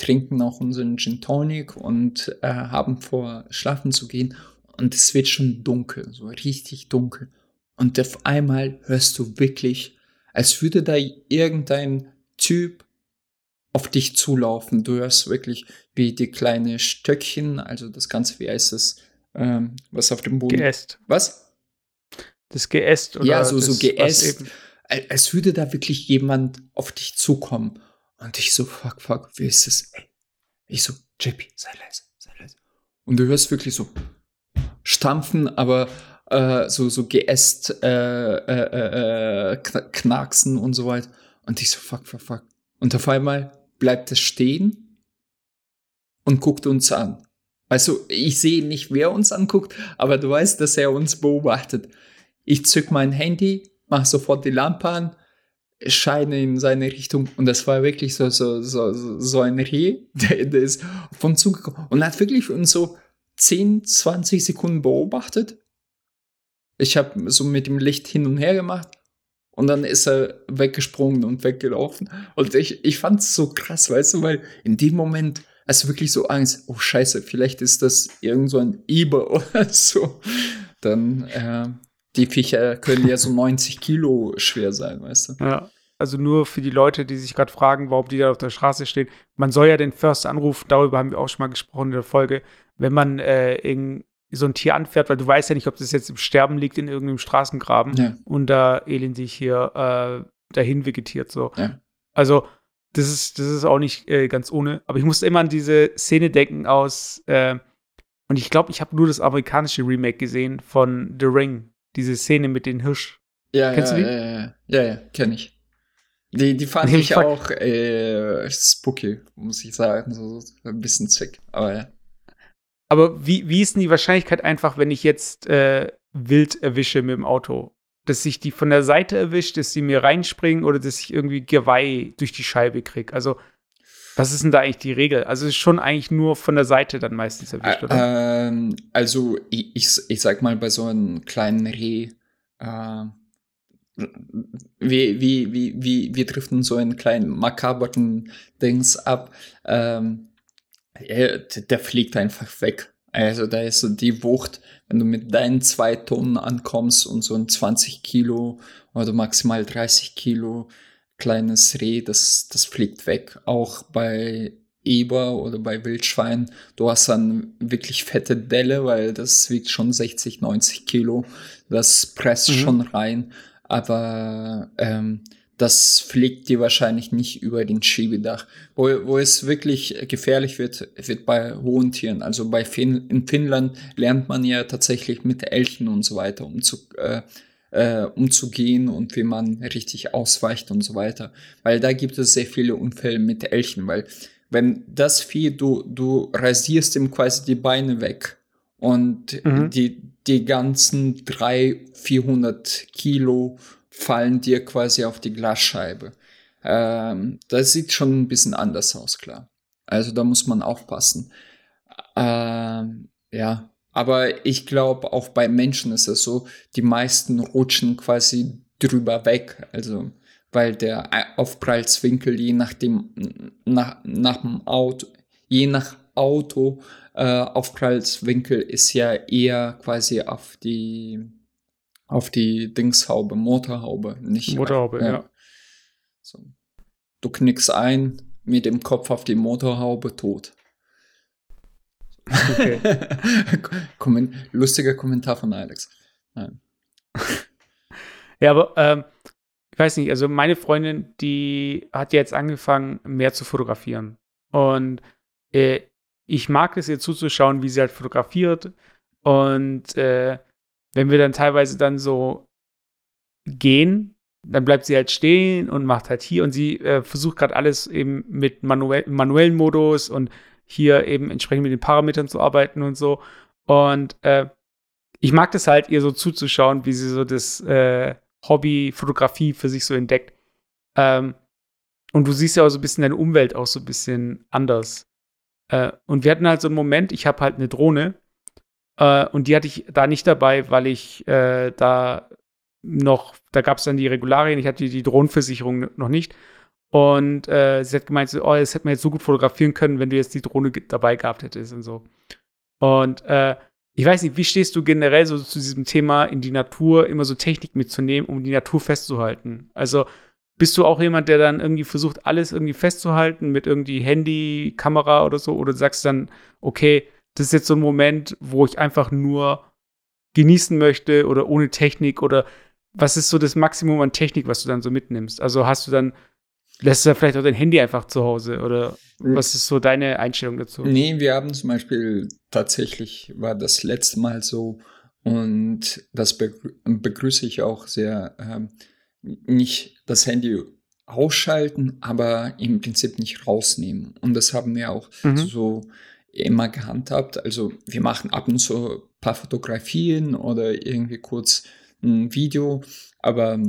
trinken auch unseren Gin Tonic und äh, haben vor, schlafen zu gehen. Und es wird schon dunkel, so richtig dunkel. Und auf einmal hörst du wirklich, als würde da irgendein Typ auf dich zulaufen. Du hörst wirklich wie die kleine Stöckchen, also das Ganze, wie heißt es, ähm, was auf dem Boden. Geäst. Was? Das Geäst oder Ja, so, so Geäst. Als würde da wirklich jemand auf dich zukommen. Und ich so, fuck, fuck, wie ist? Ey. Ich so, JP, sei leise, sei leise. Und du hörst wirklich so stampfen, aber äh, so, so geäst, äh, äh, äh, knacksen und so weiter. Und ich so, fuck, fuck, fuck. Und auf einmal bleibt es stehen und guckt uns an. Also, ich sehe nicht, wer uns anguckt, aber du weißt, dass er uns beobachtet. Ich zück mein Handy, mach sofort die Lampe an Scheine in seine Richtung und das war wirklich so, so, so, so ein Reh, der, der ist vom Zug gekommen und hat wirklich uns so 10, 20 Sekunden beobachtet. Ich habe so mit dem Licht hin und her gemacht und dann ist er weggesprungen und weggelaufen. Und ich, ich fand es so krass, weißt du, weil in dem Moment hast du wirklich so Angst, oh scheiße, vielleicht ist das irgend so ein Eber oder so. Dann äh, die Viecher können ja so 90 Kilo schwer sein, weißt du? Ja. Also nur für die Leute, die sich gerade fragen, warum die da auf der Straße stehen. Man soll ja den First anrufen, darüber haben wir auch schon mal gesprochen in der Folge, wenn man äh, so ein Tier anfährt, weil du weißt ja nicht, ob das jetzt im Sterben liegt in irgendeinem Straßengraben ja. und da elendig hier äh, dahin vegetiert. So. Ja. Also, das ist, das ist auch nicht äh, ganz ohne. Aber ich musste immer an diese Szene denken aus, äh, und ich glaube, ich habe nur das amerikanische Remake gesehen von The Ring diese Szene mit den Hirsch. Ja, Kennst ja, du die? ja, ja, ja, ja, kenne ich. Die, die fand ich auch äh, spooky, muss ich sagen. So, so ein bisschen zick, aber ja. Aber wie, wie ist denn die Wahrscheinlichkeit einfach, wenn ich jetzt äh, wild erwische mit dem Auto? Dass sich die von der Seite erwischt, dass sie mir reinspringen oder dass ich irgendwie Geweih durch die Scheibe kriege? Also, was ist denn da eigentlich die Regel? Also, es ist schon eigentlich nur von der Seite dann meistens erwischt, oder? Ähm, also, ich, ich, ich, sag mal, bei so einem kleinen Reh, äh, wie, wie, wie, wie, wir driften so einen kleinen makaberen Dings ab. Ähm, der, der fliegt einfach weg. Also da ist so die Wucht, wenn du mit deinen zwei Tonnen ankommst und so ein 20 Kilo oder maximal 30 Kilo kleines Reh, das, das fliegt weg. Auch bei Eber oder bei Wildschwein, du hast dann wirklich fette Delle, weil das wiegt schon 60, 90 Kilo. Das presst mhm. schon rein. Aber ähm, das fliegt dir wahrscheinlich nicht über den Schiebedach. Wo, wo es wirklich gefährlich wird, wird bei hohen Tieren. Also bei fin in Finnland lernt man ja tatsächlich mit Elchen und so weiter um zu, äh, äh, umzugehen und wie man richtig ausweicht und so weiter. Weil da gibt es sehr viele Unfälle mit Elchen, weil wenn das Vieh, du, du rasierst ihm quasi die Beine weg und mhm. die, die ganzen drei, 400 Kilo fallen dir quasi auf die Glasscheibe. Ähm, das sieht schon ein bisschen anders aus, klar. Also da muss man aufpassen. Ähm, ja, aber ich glaube, auch bei Menschen ist es so, die meisten rutschen quasi drüber weg. Also, weil der Aufprallswinkel je nachdem, nach, nach dem Auto, je nach Auto, äh, Aufprallswinkel ist ja eher quasi auf die auf die Dingshaube, Motorhaube, nicht. Motorhaube, ja. ja. So. Du knickst ein, mit dem Kopf auf die Motorhaube, tot. Okay. Lustiger Kommentar von Alex. Nein. ja, aber ähm, weiß nicht, also meine Freundin, die hat jetzt angefangen, mehr zu fotografieren. Und äh, ich mag es ihr zuzuschauen, wie sie halt fotografiert. Und äh, wenn wir dann teilweise dann so gehen, dann bleibt sie halt stehen und macht halt hier und sie äh, versucht gerade alles eben mit manuell, manuellen Modus und hier eben entsprechend mit den Parametern zu arbeiten und so. Und äh, ich mag das halt, ihr so zuzuschauen, wie sie so das äh, Hobby Fotografie für sich so entdeckt. Ähm, und du siehst ja auch so ein bisschen deine Umwelt auch so ein bisschen anders. Äh, und wir hatten halt so einen Moment, ich habe halt eine Drohne äh, und die hatte ich da nicht dabei, weil ich äh, da noch, da gab es dann die Regularien, ich hatte die Drohnenversicherung noch nicht. Und äh, sie hat gemeint, so, oh, das hätte man jetzt so gut fotografieren können, wenn du jetzt die Drohne dabei gehabt hättest und so. Und äh, ich weiß nicht, wie stehst du generell so zu diesem Thema in die Natur, immer so Technik mitzunehmen, um die Natur festzuhalten? Also bist du auch jemand, der dann irgendwie versucht, alles irgendwie festzuhalten mit irgendwie Handy, Kamera oder so? Oder sagst du dann, okay, das ist jetzt so ein Moment, wo ich einfach nur genießen möchte oder ohne Technik oder was ist so das Maximum an Technik, was du dann so mitnimmst? Also hast du dann, lässt du vielleicht auch dein Handy einfach zu Hause oder was ist so deine Einstellung dazu? Nee, wir haben zum Beispiel tatsächlich, war das letzte Mal so und das begrüße ich auch sehr, ähm, nicht das Handy ausschalten, aber im Prinzip nicht rausnehmen. Und das haben wir auch mhm. so immer gehandhabt. Also wir machen ab und zu ein paar Fotografien oder irgendwie kurz ein Video, aber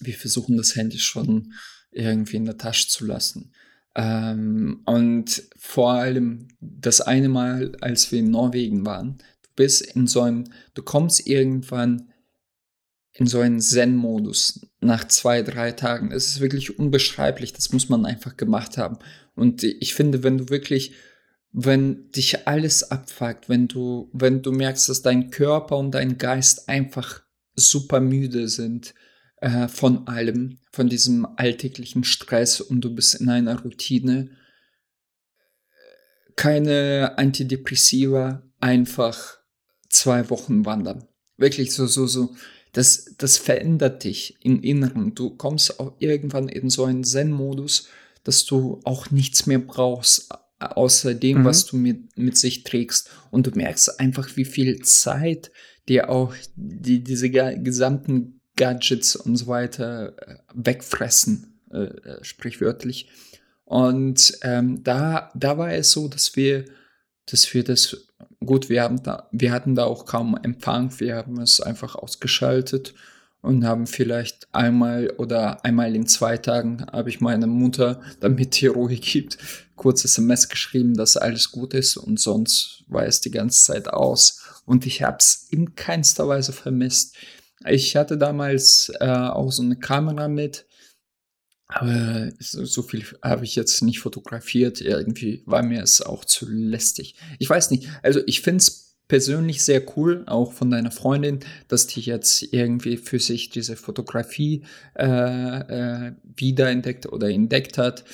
wir versuchen das Handy schon irgendwie in der Tasche zu lassen. Ähm, und vor allem das eine Mal, als wir in Norwegen waren, du bist in so einem, du kommst irgendwann in so einen Zen-Modus nach zwei, drei Tagen. Es ist wirklich unbeschreiblich, das muss man einfach gemacht haben. Und ich finde, wenn du wirklich wenn dich alles abfuckt, wenn du, wenn du merkst, dass dein Körper und dein Geist einfach super müde sind äh, von allem, von diesem alltäglichen Stress und du bist in einer Routine, keine Antidepressiva, einfach zwei Wochen wandern. Wirklich so, so, so. Das, das verändert dich im Inneren. Du kommst auch irgendwann in so einen Zen-Modus, dass du auch nichts mehr brauchst, außer dem, mhm. was du mit, mit sich trägst. Und du merkst einfach, wie viel Zeit dir auch die, diese gesamten Gadgets und so weiter äh, wegfressen, äh, äh, sprichwörtlich. Und ähm, da, da war es so, dass wir, dass wir das gut, wir haben da, wir hatten da auch kaum Empfang, wir haben es einfach ausgeschaltet und haben vielleicht einmal oder einmal in zwei Tagen habe ich meiner Mutter, damit die Ruhe gibt, kurz SMS geschrieben, dass alles gut ist und sonst war es die ganze Zeit aus und ich habe es in keinster Weise vermisst. Ich hatte damals äh, auch so eine Kamera mit, aber so viel habe ich jetzt nicht fotografiert. Irgendwie war mir es auch zu lästig. Ich weiß nicht. Also ich finde es persönlich sehr cool, auch von deiner Freundin, dass die jetzt irgendwie für sich diese Fotografie äh, äh, wiederentdeckt oder entdeckt hat.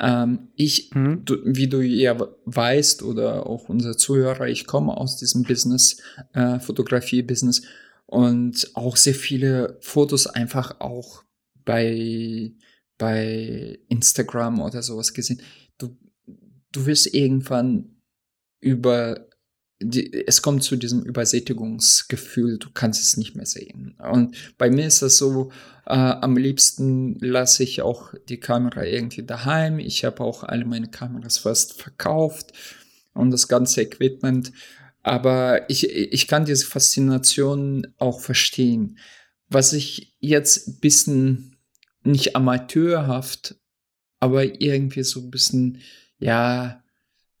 Ähm, ich, mhm. du, wie du ja weißt oder auch unser Zuhörer, ich komme aus diesem Business, äh, Fotografie-Business und auch sehr viele Fotos einfach auch bei, bei Instagram oder sowas gesehen. Du, du wirst irgendwann über die, es kommt zu diesem Übersättigungsgefühl, du kannst es nicht mehr sehen. Und bei mir ist das so, äh, am liebsten lasse ich auch die Kamera irgendwie daheim. Ich habe auch alle meine Kameras fast verkauft und das ganze Equipment. Aber ich, ich kann diese Faszination auch verstehen. Was ich jetzt ein bisschen nicht amateurhaft, aber irgendwie so ein bisschen, ja,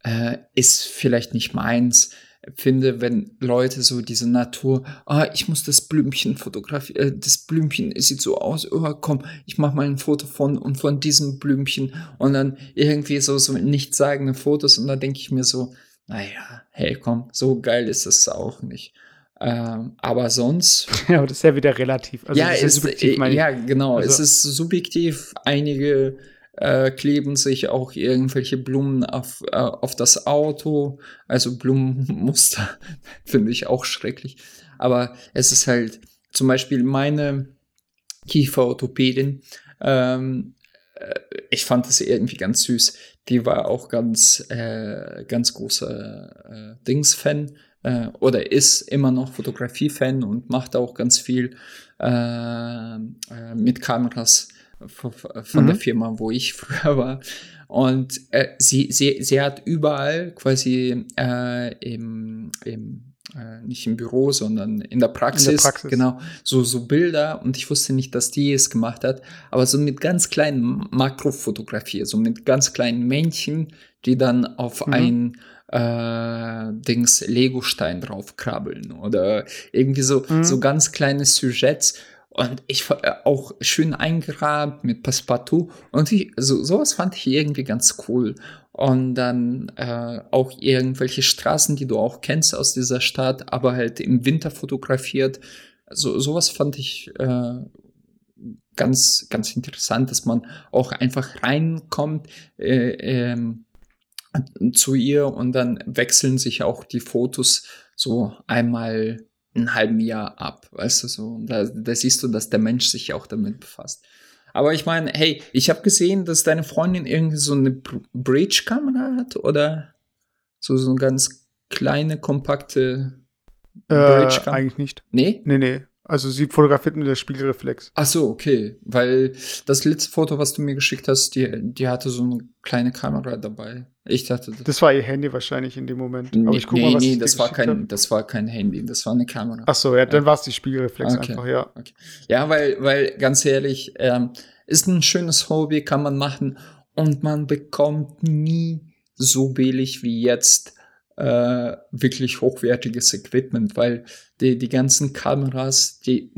äh, ist vielleicht nicht meins. Finde, wenn Leute so diese Natur, ah, ich muss das Blümchen fotografieren, äh, das Blümchen sieht so aus, oh, komm, ich mach mal ein Foto von und von diesem Blümchen. Und dann irgendwie so, so nichtssagende Fotos. Und da denke ich mir so, naja, hey, komm, so geil ist es auch nicht. Ähm, aber sonst. Ja, aber das ist ja wieder relativ. Also ja, ist, ist äh, ja, genau. Also, es ist subjektiv. Einige äh, kleben sich auch irgendwelche Blumen auf, äh, auf das Auto. Also Blumenmuster finde ich auch schrecklich. Aber es ist halt zum Beispiel meine, Kieferorthopädin. Ähm, äh, ich fand das irgendwie ganz süß. Die war auch ganz, äh, ganz großer äh, Dings-Fan äh, oder ist immer noch Fotografie-Fan und macht auch ganz viel äh, äh, mit Kameras von, von mhm. der Firma, wo ich früher war. Und äh, sie, sie, sie hat überall quasi äh, im, im äh, nicht im Büro, sondern in der, Praxis, in der Praxis, genau, so, so Bilder und ich wusste nicht, dass die es gemacht hat, aber so mit ganz kleinen Makrofotografie, so mit ganz kleinen Männchen, die dann auf mhm. ein äh, Dings Lego-Stein draufkrabbeln oder irgendwie so, mhm. so ganz kleine Sujets. Und ich äh, auch schön eingerahmt mit Passepartout. Und ich, so, sowas fand ich irgendwie ganz cool. Und dann äh, auch irgendwelche Straßen, die du auch kennst aus dieser Stadt, aber halt im Winter fotografiert. So, sowas fand ich äh, ganz, ganz interessant, dass man auch einfach reinkommt. Äh, ähm, zu ihr und dann wechseln sich auch die Fotos so einmal ein halben Jahr ab, weißt du so. Da, da siehst du, dass der Mensch sich auch damit befasst. Aber ich meine, hey, ich habe gesehen, dass deine Freundin irgendwie so eine Bridge-Kamera hat oder so, so eine ganz kleine, kompakte Bridge-Kamera. Äh, eigentlich nicht. Nee? Nee, nee. Also sie fotografiert mit der Spiegelreflex. Ach so, okay. Weil das letzte Foto, was du mir geschickt hast, die, die hatte so eine kleine Kamera dabei. Ich dachte. Das, das war ihr Handy wahrscheinlich in dem Moment. Aber ich guck nee, mal, was nee, das war kein, das war kein Handy, das war eine Kamera. Ach so, ja, dann war es die Spiegelreflex okay. einfach, ja. Okay. Ja, weil, weil ganz ehrlich, ähm, ist ein schönes Hobby, kann man machen und man bekommt nie so billig wie jetzt äh, wirklich hochwertiges Equipment, weil die, die ganzen Kameras, die,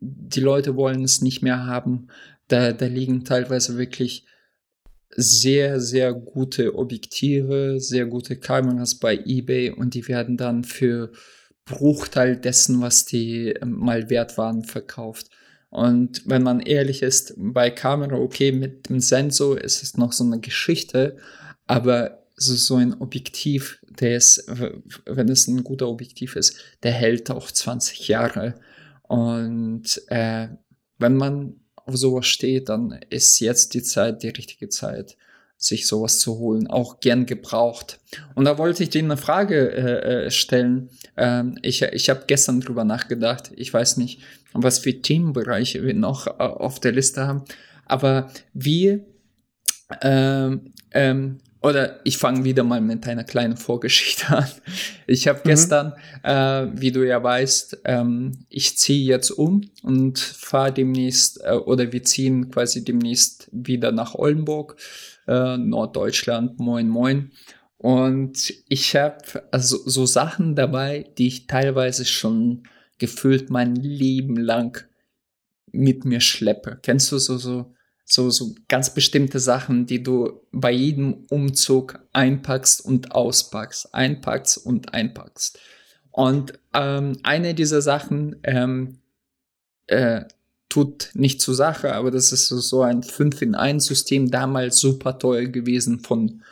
die Leute wollen es nicht mehr haben. Da, da liegen teilweise wirklich sehr, sehr gute Objektive, sehr gute Kameras bei eBay und die werden dann für Bruchteil dessen, was die ähm, mal wert waren, verkauft. Und wenn man ehrlich ist, bei Kamera, okay, mit dem Sensor ist es noch so eine Geschichte, aber so, so ein Objektiv, der ist, wenn es ein guter Objektiv ist, der hält auch 20 Jahre. Und äh, wenn man auf sowas steht, dann ist jetzt die Zeit, die richtige Zeit, sich sowas zu holen, auch gern gebraucht. Und da wollte ich dir eine Frage äh, äh stellen. Ähm, ich ich habe gestern drüber nachgedacht. Ich weiß nicht, was für Themenbereiche wir noch äh, auf der Liste haben. Aber wie ähm, ähm, oder ich fange wieder mal mit einer kleinen Vorgeschichte an. Ich habe mhm. gestern, äh, wie du ja weißt, ähm, ich ziehe jetzt um und fahre demnächst, äh, oder wir ziehen quasi demnächst wieder nach Oldenburg, äh, Norddeutschland, moin moin. Und ich habe also so Sachen dabei, die ich teilweise schon gefühlt mein Leben lang mit mir schleppe. Kennst du so, so so, so ganz bestimmte Sachen, die du bei jedem Umzug einpackst und auspackst, einpackst und einpackst. Und ähm, eine dieser Sachen ähm, äh, tut nicht zur Sache, aber das ist so ein 5 in 1 System, damals super toll gewesen von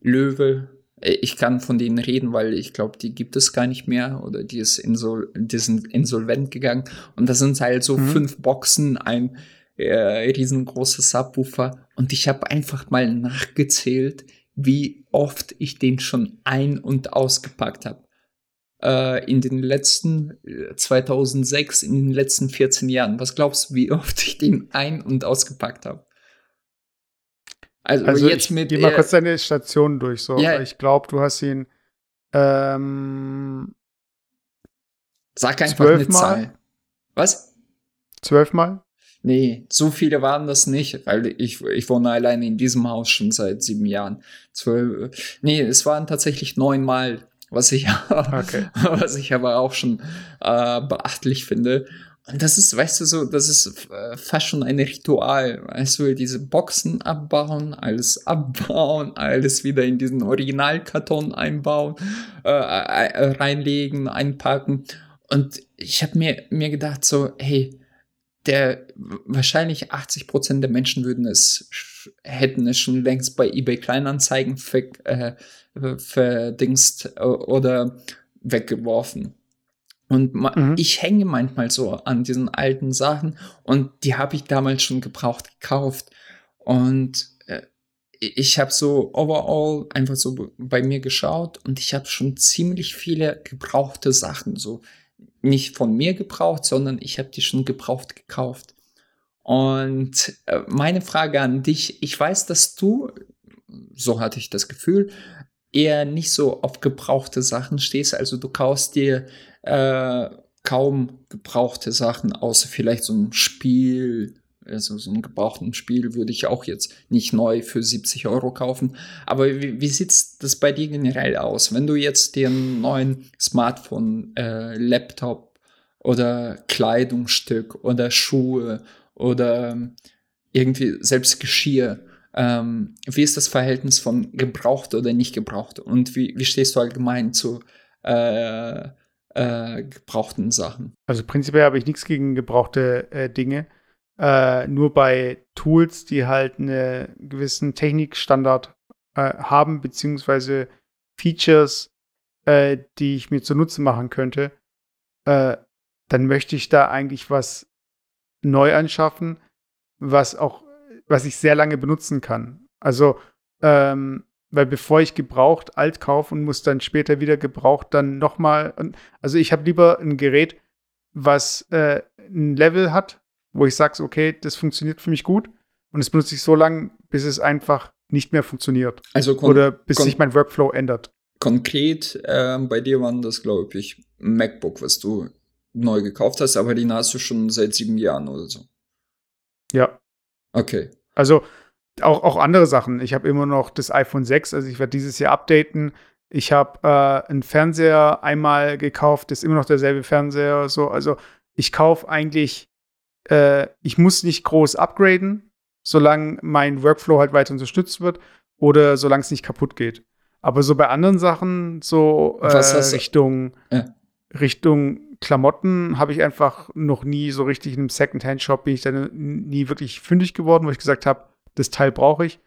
Löwe. Äh, ich kann von denen reden, weil ich glaube, die gibt es gar nicht mehr oder die ist insol die sind insolvent gegangen. Und das sind halt so mhm. fünf Boxen, ein äh, riesengroße Subwoofer und ich habe einfach mal nachgezählt, wie oft ich den schon ein- und ausgepackt habe. Äh, in den letzten äh, 2006, in den letzten 14 Jahren. Was glaubst du, wie oft ich den ein- und ausgepackt habe? Also, also jetzt ich mit. Geh mal kurz deine Station durch. So. Ja, ich glaube, du hast ihn. Ähm, Sag einfach eine Zahl. Was? Zwölfmal? Nee, so viele waren das nicht, weil ich, ich wohne alleine in diesem Haus schon seit sieben Jahren. Zwölf, nee, es waren tatsächlich neunmal, was ich, okay. was ich aber auch schon äh, beachtlich finde. Und das ist, weißt du, so, das ist äh, fast schon ein Ritual. Weißt du, diese Boxen abbauen, alles abbauen, alles wieder in diesen Originalkarton einbauen, äh, äh, reinlegen, einpacken. Und ich habe mir, mir gedacht, so, hey, der wahrscheinlich 80 Prozent der Menschen würden es hätten es schon längst bei eBay Kleinanzeigen ver, äh, verdingst oder weggeworfen. Und mhm. ich hänge manchmal so an diesen alten Sachen und die habe ich damals schon gebraucht gekauft. Und äh, ich habe so overall einfach so bei mir geschaut und ich habe schon ziemlich viele gebrauchte Sachen, so nicht von mir gebraucht, sondern ich habe die schon gebraucht gekauft. Und äh, meine Frage an dich, ich weiß, dass du, so hatte ich das Gefühl, eher nicht so auf gebrauchte Sachen stehst. Also du kaufst dir äh, kaum gebrauchte Sachen, außer vielleicht so ein Spiel. Also so ein gebrauchten Spiel würde ich auch jetzt nicht neu für 70 Euro kaufen. Aber wie, wie sieht das bei dir generell aus? Wenn du jetzt dir einen neuen Smartphone, äh, Laptop oder Kleidungsstück oder Schuhe oder irgendwie selbst Geschirr ähm, wie ist das Verhältnis von gebraucht oder nicht gebraucht? Und wie, wie stehst du allgemein zu äh, äh, gebrauchten Sachen? Also prinzipiell habe ich nichts gegen gebrauchte äh, Dinge. Äh, nur bei Tools, die halt einen gewissen Technikstandard äh, haben, beziehungsweise Features, äh, die ich mir zunutze machen könnte, dann möchte ich da eigentlich was neu anschaffen, was auch was ich sehr lange benutzen kann. Also, ähm, weil bevor ich gebraucht alt kaufe und muss dann später wieder gebraucht dann nochmal, also ich habe lieber ein Gerät, was äh, ein Level hat, wo ich sage, okay, das funktioniert für mich gut und es benutze ich so lange, bis es einfach nicht mehr funktioniert. Also Oder bis sich mein Workflow ändert. Konkret äh, bei dir waren das, glaube ich, ein MacBook, was du neu gekauft hast, aber den hast du schon seit sieben Jahren oder so. Ja. Okay. Also auch, auch andere Sachen. Ich habe immer noch das iPhone 6, also ich werde dieses Jahr updaten. Ich habe äh, einen Fernseher einmal gekauft, das ist immer noch derselbe Fernseher. So. Also ich kaufe eigentlich, äh, ich muss nicht groß upgraden, solange mein Workflow halt weiter unterstützt wird oder solange es nicht kaputt geht. Aber so bei anderen Sachen, so äh, Richtung, ja. Richtung Klamotten habe ich einfach noch nie so richtig in einem Secondhand-Shop bin ich dann nie wirklich fündig geworden, wo ich gesagt habe, das Teil brauche ich.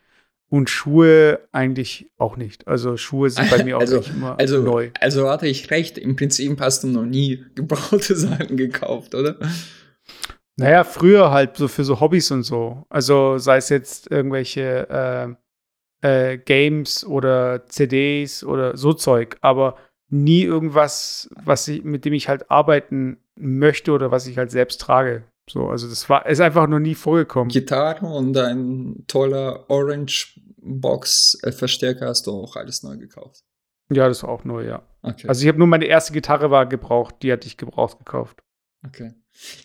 Und Schuhe eigentlich auch nicht. Also Schuhe sind bei mir auch also, nicht immer also, neu. Also hatte ich recht, im Prinzip hast du noch nie gebrauchte Sachen gekauft, oder? Naja, früher halt so für so Hobbys und so. Also sei es jetzt irgendwelche äh, äh, Games oder CDs oder so Zeug. Aber nie irgendwas, was ich, mit dem ich halt arbeiten möchte oder was ich halt selbst trage. So, also das war, ist einfach noch nie vorgekommen. Gitarre und ein toller Orange Box äh, Verstärker hast du auch alles neu gekauft. Ja, das war auch neu, ja. Okay. Also ich habe nur meine erste Gitarre war gebraucht, die hatte ich gebraucht gekauft. Okay.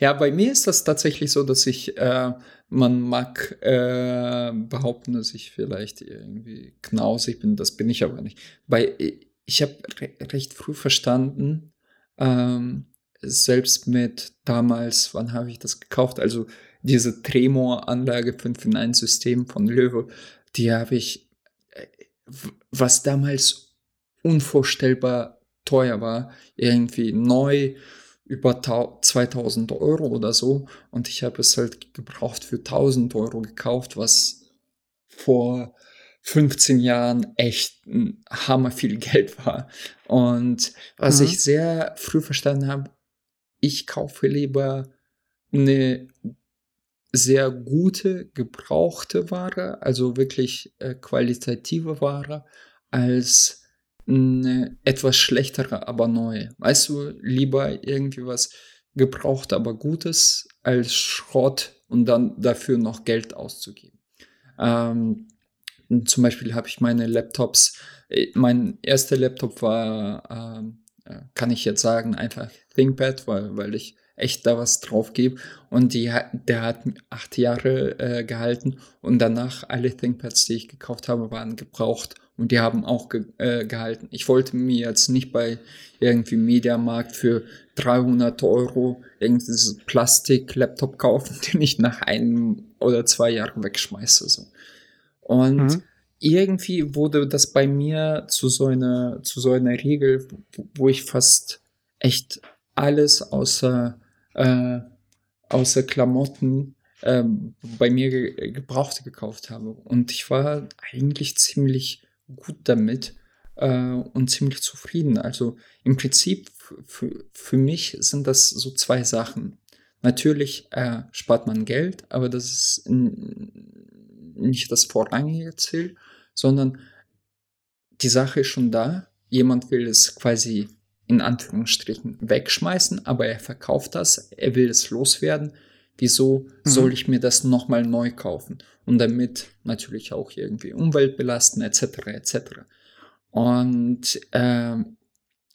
Ja, bei mir ist das tatsächlich so, dass ich, äh, man mag äh, behaupten, dass ich vielleicht irgendwie knausig bin, das bin ich aber nicht. Bei ich habe re recht früh verstanden, ähm, selbst mit damals, wann habe ich das gekauft? Also diese Tremor-Anlage 5 in 1 System von Löwe, die habe ich, äh, was damals unvorstellbar teuer war, irgendwie neu über 2000 Euro oder so. Und ich habe es halt gebraucht für 1000 Euro gekauft, was vor 15 Jahren echt ein hammer viel Geld war. Und was mhm. ich sehr früh verstanden habe, ich kaufe lieber eine sehr gute, gebrauchte Ware, also wirklich äh, qualitative Ware, als etwas schlechtere, aber neue. Weißt du, lieber irgendwie was gebraucht, aber Gutes als Schrott und dann dafür noch Geld auszugeben. Ähm, zum Beispiel habe ich meine Laptops, äh, mein erster Laptop war, ähm, äh, kann ich jetzt sagen, einfach ThinkPad, weil, weil ich echt da was drauf gebe. Und die, der hat acht Jahre äh, gehalten und danach alle ThinkPads, die ich gekauft habe, waren gebraucht und die haben auch ge äh, gehalten. Ich wollte mir jetzt nicht bei irgendwie Mediamarkt für 300 Euro irgendeinen Plastik-Laptop kaufen, den ich nach einem oder zwei Jahren wegschmeiße. So. Und mhm. irgendwie wurde das bei mir zu so einer, zu so einer Regel, wo ich fast echt alles außer, äh, außer Klamotten äh, bei mir ge gebraucht gekauft habe. Und ich war eigentlich ziemlich gut damit. äh, und ziemlich zufrieden. Also im Prinzip für mich sind das so zwei Sachen. Natürlich äh, spart man Geld, aber das ist nicht das vorrangige Ziel, sondern die Sache ist schon da. Jemand will es quasi in Anführungsstrichen wegschmeißen, aber er verkauft das, er will es loswerden. Wieso mhm. soll ich mir das nochmal neu kaufen? Und damit natürlich auch irgendwie Umwelt belasten, etc. etc. Und äh,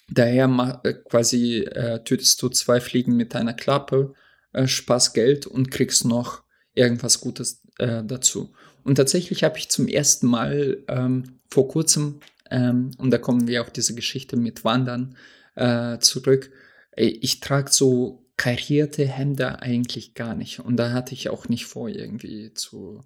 daher quasi äh, tötest du zwei Fliegen mit einer Klappe, äh, sparst Geld und kriegst noch irgendwas Gutes äh, dazu. Und tatsächlich habe ich zum ersten Mal ähm, vor kurzem, ähm, und da kommen wir auf diese Geschichte mit Wandern äh, zurück, ich trage so karierte Hemder eigentlich gar nicht. Und da hatte ich auch nicht vor, irgendwie zu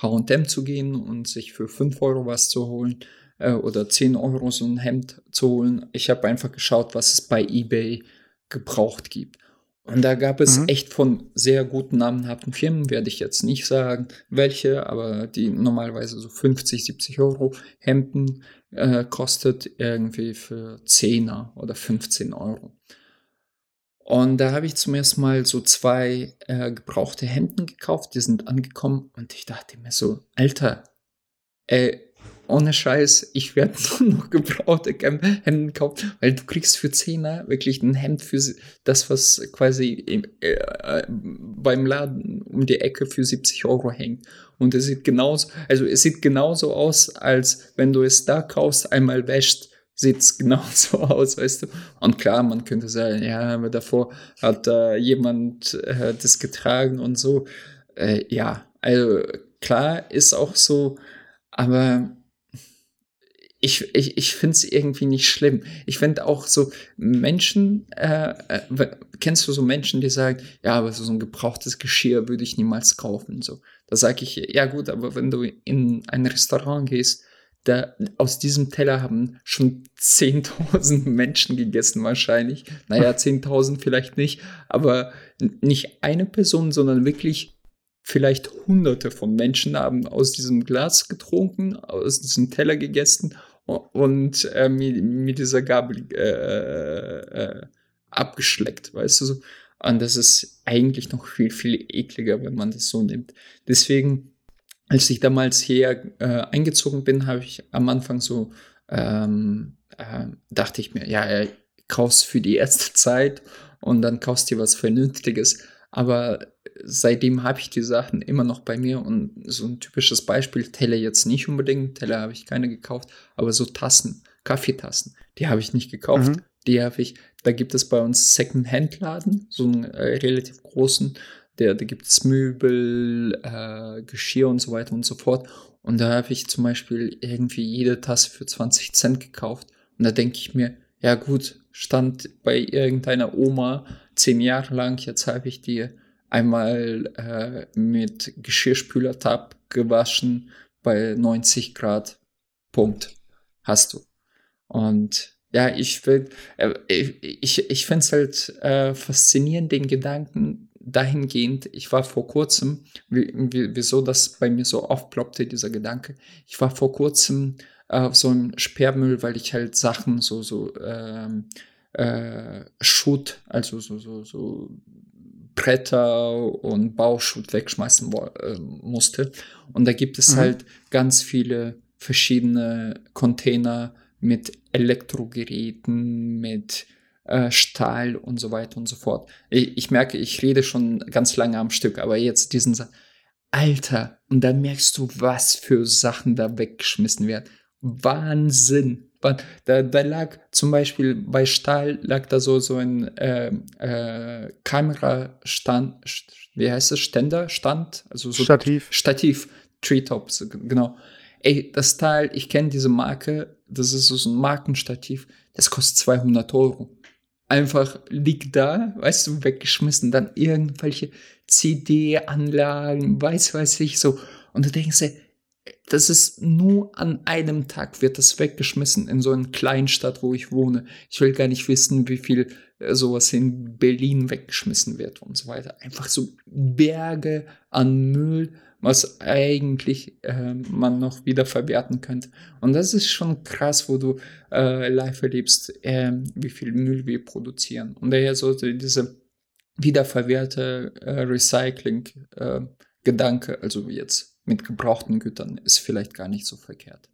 HM zu gehen und sich für 5 Euro was zu holen äh, oder 10 Euro so ein Hemd zu holen. Ich habe einfach geschaut, was es bei eBay gebraucht gibt. Und da gab es mhm. echt von sehr guten namenhaften Firmen, werde ich jetzt nicht sagen, welche, aber die normalerweise so 50, 70 Euro Hemden äh, kostet irgendwie für 10er oder 15 Euro. Und da habe ich zum ersten Mal so zwei äh, gebrauchte Hemden gekauft, die sind angekommen und ich dachte mir so, Alter, ey, ohne Scheiß, ich werde nur noch gebrauchte Hemden kaufen, weil du kriegst für Zehner wirklich ein Hemd für das, was quasi im, äh, beim Laden um die Ecke für 70 Euro hängt. Und es sieht genauso, also es sieht genauso aus, als wenn du es da kaufst, einmal wäscht, sieht es genauso aus, weißt du. Und klar, man könnte sagen, ja, aber davor hat äh, jemand äh, das getragen und so. Äh, ja, also klar ist auch so, aber ich, ich, ich finde es irgendwie nicht schlimm. Ich finde auch so Menschen, äh, äh, kennst du so Menschen, die sagen, ja, aber so ein gebrauchtes Geschirr würde ich niemals kaufen. So, da sage ich, ja gut, aber wenn du in ein Restaurant gehst, da aus diesem Teller haben schon 10.000 Menschen gegessen wahrscheinlich. Naja, 10.000 vielleicht nicht, aber nicht eine Person, sondern wirklich vielleicht hunderte von Menschen haben aus diesem Glas getrunken, aus diesem Teller gegessen und äh, mit, mit, dieser Gabel äh, äh, abgeschleckt, weißt du so. Und das ist eigentlich noch viel, viel ekliger, wenn man das so nimmt. Deswegen, als ich damals hier äh, eingezogen bin, habe ich am Anfang so, ähm, äh, dachte ich mir, ja, kaufst für die erste Zeit und dann kaufst dir was Vernünftiges. Aber seitdem habe ich die Sachen immer noch bei mir und so ein typisches Beispiel, Teller jetzt nicht unbedingt, Teller habe ich keine gekauft, aber so Tassen, Kaffeetassen, die habe ich nicht gekauft. Mhm. Die habe ich, da gibt es bei uns Second-Hand-Laden, so einen äh, relativ großen, der, da gibt es Möbel, äh, Geschirr und so weiter und so fort. Und da habe ich zum Beispiel irgendwie jede Tasse für 20 Cent gekauft. Und da denke ich mir, ja gut, stand bei irgendeiner Oma zehn Jahre lang, jetzt habe ich die einmal äh, mit Geschirrspülertab gewaschen bei 90 Grad. Punkt. Hast du. Und ja, ich will, äh, ich, ich finde es halt äh, faszinierend, den Gedanken dahingehend, ich war vor kurzem, wieso das bei mir so aufploppte, dieser Gedanke, ich war vor kurzem auf so einem Sperrmüll, weil ich halt Sachen, so, so, ähm, äh, Schutt, also so, so, so Bretter und Bauschutt wegschmeißen äh, musste. Und da gibt es mhm. halt ganz viele verschiedene Container mit Elektrogeräten, mit äh, Stahl und so weiter und so fort. Ich, ich, merke, ich rede schon ganz lange am Stück, aber jetzt diesen Sa Alter, und dann merkst du, was für Sachen da weggeschmissen werden. Wahnsinn. Da, da lag zum Beispiel bei Stahl lag da so, so ein äh, äh, Kamerastand, wie heißt es, Ständer, Stand, also so Stativ. Stativ, Treetops, genau. Ey, das Teil, ich kenne diese Marke, das ist so ein Markenstativ, das kostet 200 Euro. Einfach liegt da, weißt du, weggeschmissen, dann irgendwelche CD-Anlagen, weiß, weiß ich, so. Und du denkst dir, das ist nur an einem Tag wird das weggeschmissen in so einer kleinen Stadt, wo ich wohne. Ich will gar nicht wissen, wie viel äh, sowas in Berlin weggeschmissen wird und so weiter. Einfach so Berge an Müll, was eigentlich äh, man noch wieder verwerten könnte. Und das ist schon krass, wo du äh, live erlebst, äh, wie viel Müll wir produzieren. Und daher sollte diese wiederverwehrte äh, Recycling-Gedanke, äh, also jetzt mit gebrauchten Gütern, ist vielleicht gar nicht so verkehrt.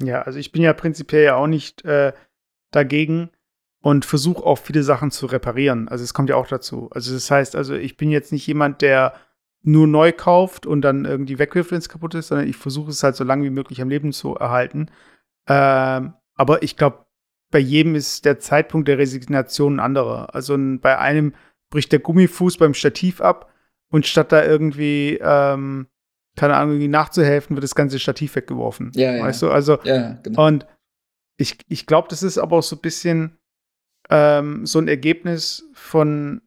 Ja, also ich bin ja prinzipiell ja auch nicht äh, dagegen und versuche auch viele Sachen zu reparieren. Also es kommt ja auch dazu. Also das heißt, also ich bin jetzt nicht jemand, der nur neu kauft und dann irgendwie wegwirft, wenn es kaputt ist, sondern ich versuche es halt so lange wie möglich am Leben zu erhalten. Ähm, aber ich glaube, bei jedem ist der Zeitpunkt der Resignation ein anderer. Also bei einem bricht der Gummifuß beim Stativ ab und statt da irgendwie, ähm, keine Ahnung, irgendwie nachzuhelfen, wird das ganze Stativ weggeworfen. Ja, ja. Weißt du, also, ja, genau. und ich, ich glaube, das ist aber auch so ein bisschen ähm, so ein Ergebnis von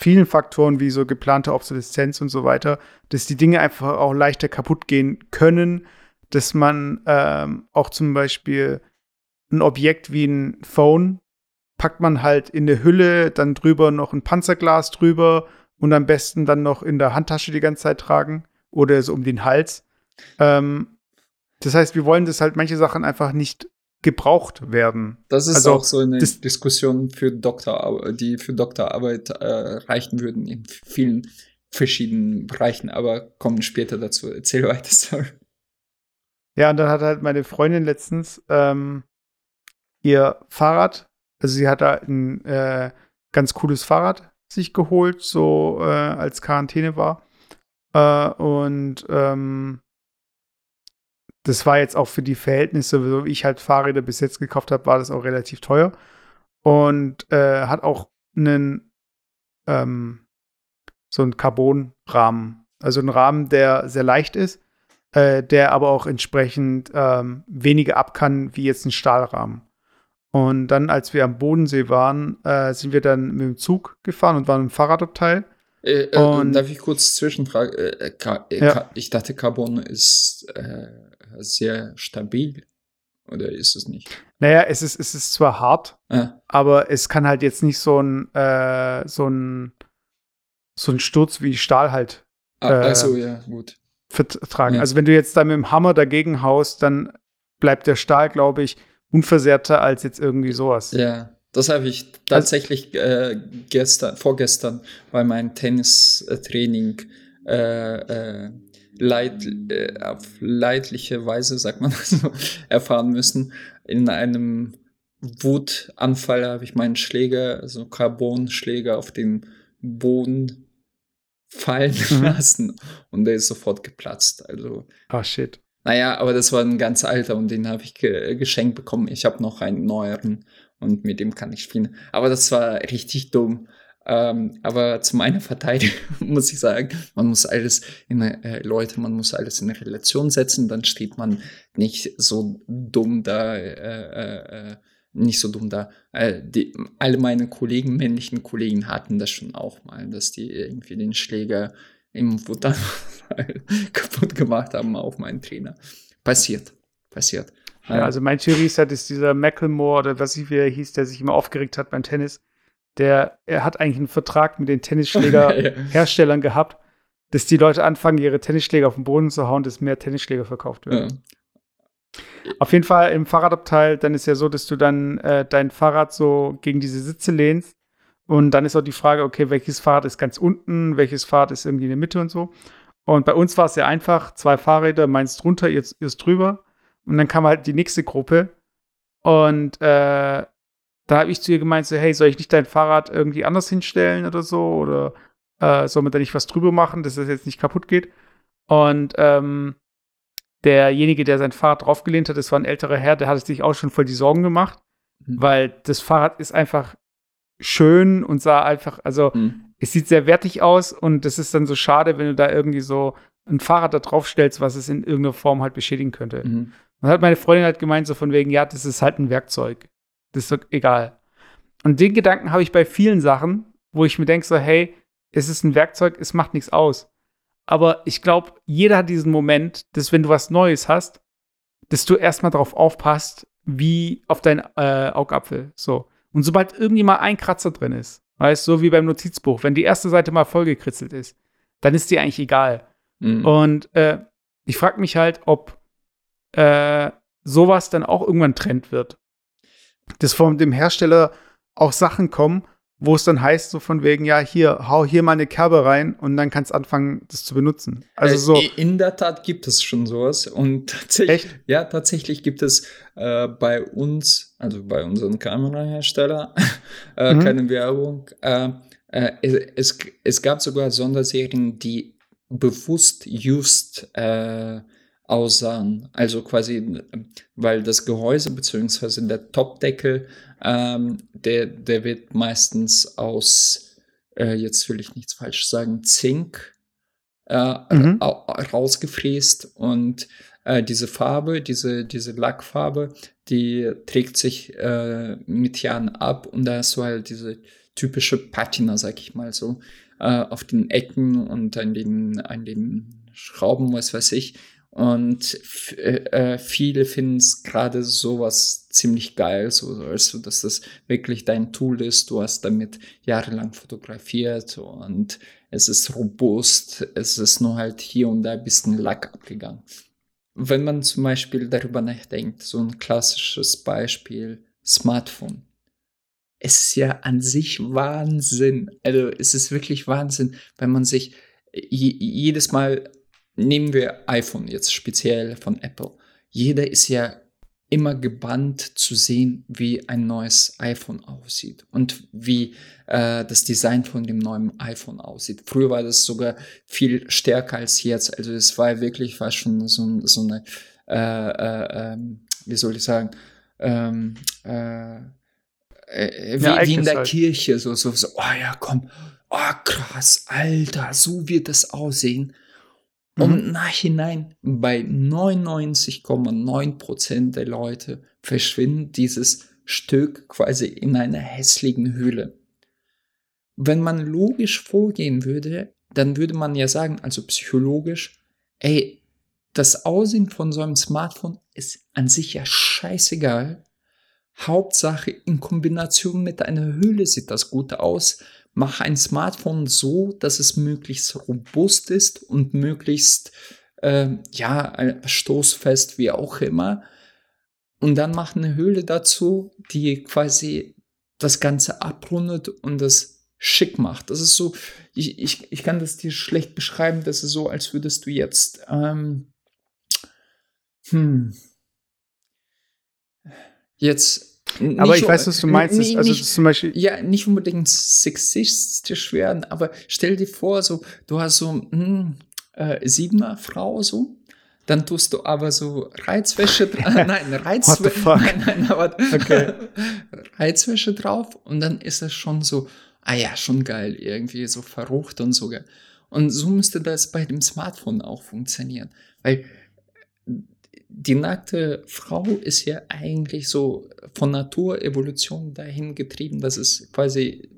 vielen Faktoren wie so geplante Obsoleszenz und so weiter, dass die Dinge einfach auch leichter kaputt gehen können, dass man ähm, auch zum Beispiel ein Objekt wie ein Phone packt man halt in eine Hülle, dann drüber noch ein Panzerglas drüber und am besten dann noch in der Handtasche die ganze Zeit tragen oder so um den Hals. Ähm, das heißt, wir wollen das halt manche Sachen einfach nicht gebraucht werden. Das ist also, auch so eine Diskussion für Doktor, die für Doktorarbeit äh, reichen würden in vielen verschiedenen Bereichen, aber kommen später dazu. Erzähl weiter, sorry. Ja, und dann hat halt meine Freundin letztens ähm, ihr Fahrrad, also sie hat da ein äh, ganz cooles Fahrrad sich geholt, so äh, als Quarantäne war. Äh, und ähm, das war jetzt auch für die Verhältnisse, so wie ich halt Fahrräder bis jetzt gekauft habe, war das auch relativ teuer. Und äh, hat auch einen ähm, so einen Carbonrahmen. Also einen Rahmen, der sehr leicht ist, äh, der aber auch entsprechend ähm, weniger ab kann wie jetzt ein Stahlrahmen. Und dann, als wir am Bodensee waren, äh, sind wir dann mit dem Zug gefahren und waren im Fahrradabteil. Äh, äh, und darf ich kurz zwischenfragen? Äh, äh, ja. Ich dachte, Carbon ist sehr stabil. Oder ist es nicht? Naja, es ist, es ist zwar hart, ja. aber es kann halt jetzt nicht so ein, äh, so ein, so ein Sturz wie Stahl halt. Ah, äh, also, ja, gut. Vertragen. Ja. Also, wenn du jetzt da mit dem Hammer dagegen haust, dann bleibt der Stahl, glaube ich, unversehrter als jetzt irgendwie sowas. Ja. Das habe ich tatsächlich äh, gestern, vorgestern bei meinem Tennistraining äh, äh, leid, äh, auf leidliche Weise, sagt man so, erfahren müssen. In einem Wutanfall habe ich meinen Schläger, also Carbonschläger, auf den Boden fallen mhm. lassen und der ist sofort geplatzt. Also. Ah, shit. Naja, aber das war ein ganz alter und den habe ich ge geschenkt bekommen. Ich habe noch einen neueren und mit dem kann ich spielen. Aber das war richtig dumm. Ähm, aber zu meiner Verteidigung muss ich sagen, man muss alles in äh, Leute, man muss alles in eine Relation setzen, dann steht man nicht so dumm da, äh, äh, äh nicht so dumm da. Äh, die, alle meine Kollegen, männlichen Kollegen hatten das schon auch mal, dass die irgendwie den Schläger im Futter kaputt gemacht haben auf meinen Trainer. Passiert, passiert. Ja, also mein Theorie ist halt, ist dieser Macklemore oder was ich wieder hieß, der sich immer aufgeregt hat beim Tennis, der, er hat eigentlich einen Vertrag mit den Tennisschlägerherstellern gehabt, dass die Leute anfangen, ihre Tennisschläger auf den Boden zu hauen, dass mehr Tennisschläger verkauft werden. Ja. Auf jeden Fall im Fahrradabteil, dann ist ja so, dass du dann äh, dein Fahrrad so gegen diese Sitze lehnst. Und dann ist auch die Frage, okay, welches Fahrrad ist ganz unten, welches Fahrrad ist irgendwie in der Mitte und so. Und bei uns war es sehr einfach, zwei Fahrräder, meins drunter, ihr, ihr drüber. Und dann kam halt die nächste Gruppe. Und äh, da habe ich zu ihr gemeint, so, hey, soll ich nicht dein Fahrrad irgendwie anders hinstellen oder so? Oder äh, soll man da nicht was drüber machen, dass das jetzt nicht kaputt geht? Und ähm, derjenige, der sein Fahrrad draufgelehnt hat, das war ein älterer Herr, der hatte sich auch schon voll die Sorgen gemacht, mhm. weil das Fahrrad ist einfach schön und sah einfach, also mhm. es sieht sehr wertig aus und das ist dann so schade, wenn du da irgendwie so ein Fahrrad da draufstellst, was es in irgendeiner Form halt beschädigen könnte. Mhm. Dann hat meine Freundin halt gemeint, so von wegen, ja, das ist halt ein Werkzeug. Das ist doch egal. Und den Gedanken habe ich bei vielen Sachen, wo ich mir denke, so, hey, es ist ein Werkzeug, es macht nichts aus. Aber ich glaube, jeder hat diesen Moment, dass wenn du was Neues hast, dass du erstmal darauf aufpasst, wie auf deinen äh, Augapfel. So. Und sobald irgendwie mal ein Kratzer drin ist, weißt du, so wie beim Notizbuch, wenn die erste Seite mal vollgekritzelt ist, dann ist dir eigentlich egal. Mhm. Und äh, ich frage mich halt, ob äh, sowas dann auch irgendwann Trend wird. Dass von dem Hersteller auch Sachen kommen, wo es dann heißt, so von wegen, ja, hier, hau hier mal eine Kerbe rein und dann kannst anfangen, das zu benutzen. Also Äh, so. In der Tat gibt es schon sowas. Und tatsächlich, Echt? ja, tatsächlich gibt es äh, bei uns, also bei unseren Kamerahersteller, äh, Mhm. keine Werbung. Äh, äh, es, es gab sogar Sonderserien, die bewusst just aussahen. Also quasi, äh, weil das Gehäuse beziehungsweise der Topdeckel, ähm, der, der wird meistens aus, äh, jetzt will ich nichts falsch sagen, Zink äh, Mhm. ra- rausgefräst und äh, diese Farbe, diese, diese Lackfarbe, die trägt sich äh, mit Jahren ab und da hast du halt diese typische Patina, sag ich mal so, äh, auf den Ecken und an den, an den Schrauben, was weiß ich. Und äh, äh, viele finden es gerade sowas ziemlich geil, so, also, dass das wirklich dein Tool ist. Du hast damit jahrelang fotografiert und es ist robust, es ist nur halt hier und da ein bisschen Lack abgegangen. Wenn man zum Beispiel darüber nachdenkt, so ein klassisches Beispiel, Smartphone. Es ist ja an sich Wahnsinn. Also es ist wirklich Wahnsinn, wenn man sich je, jedes Mal, nehmen wir iPhone jetzt speziell von Apple, jeder ist ja immer gebannt zu sehen, wie ein neues iPhone aussieht und wie äh, das Design von dem neuen iPhone aussieht. Früher war das sogar viel stärker als jetzt. Also es war wirklich fast schon so, so eine, äh, äh, ähm, wie soll ich sagen, ähm, äh, äh, wie, Ja, wie in der halt. Kirche, so, so, so, oh ja, komm, oh krass, Alter, so wird das aussehen. Und Mhm. im Nachhinein bei 99,9% der Leute verschwindet dieses Stück quasi in einer hässlichen Höhle. Wenn man logisch vorgehen würde, dann würde man ja sagen, also psychologisch, ey, das Aussehen von so einem Smartphone ist an sich ja scheißegal. Hauptsache in Kombination mit einer Höhle sieht das gut aus. Mach ein Smartphone so, dass es möglichst robust ist und möglichst äh, ja stoßfest wie auch immer. Und dann mach eine Höhle dazu, die quasi das Ganze abrundet und das schick macht. Das ist so, ich, ich, ich kann das dir schlecht beschreiben, das ist so, als würdest du jetzt ähm, hm, jetzt Aber nicht- ich weiß, was du meinst. Nee, also nicht, zum Beispiel, ja, nicht unbedingt sexistisch werden, aber stell dir vor, so, du hast so hm, äh, siebener Frau so, dann tust du aber so Reizwäsche, dra- nein, Reizwäsche, nein, nein, aber Okay. Reizwäsche drauf und dann ist es schon so, ah ja, schon geil, irgendwie so verrucht und so. gell. Und so müsste das bei dem Smartphone auch funktionieren, weil die nackte Frau ist ja eigentlich so von Natur, Evolution dahin getrieben, dass es quasi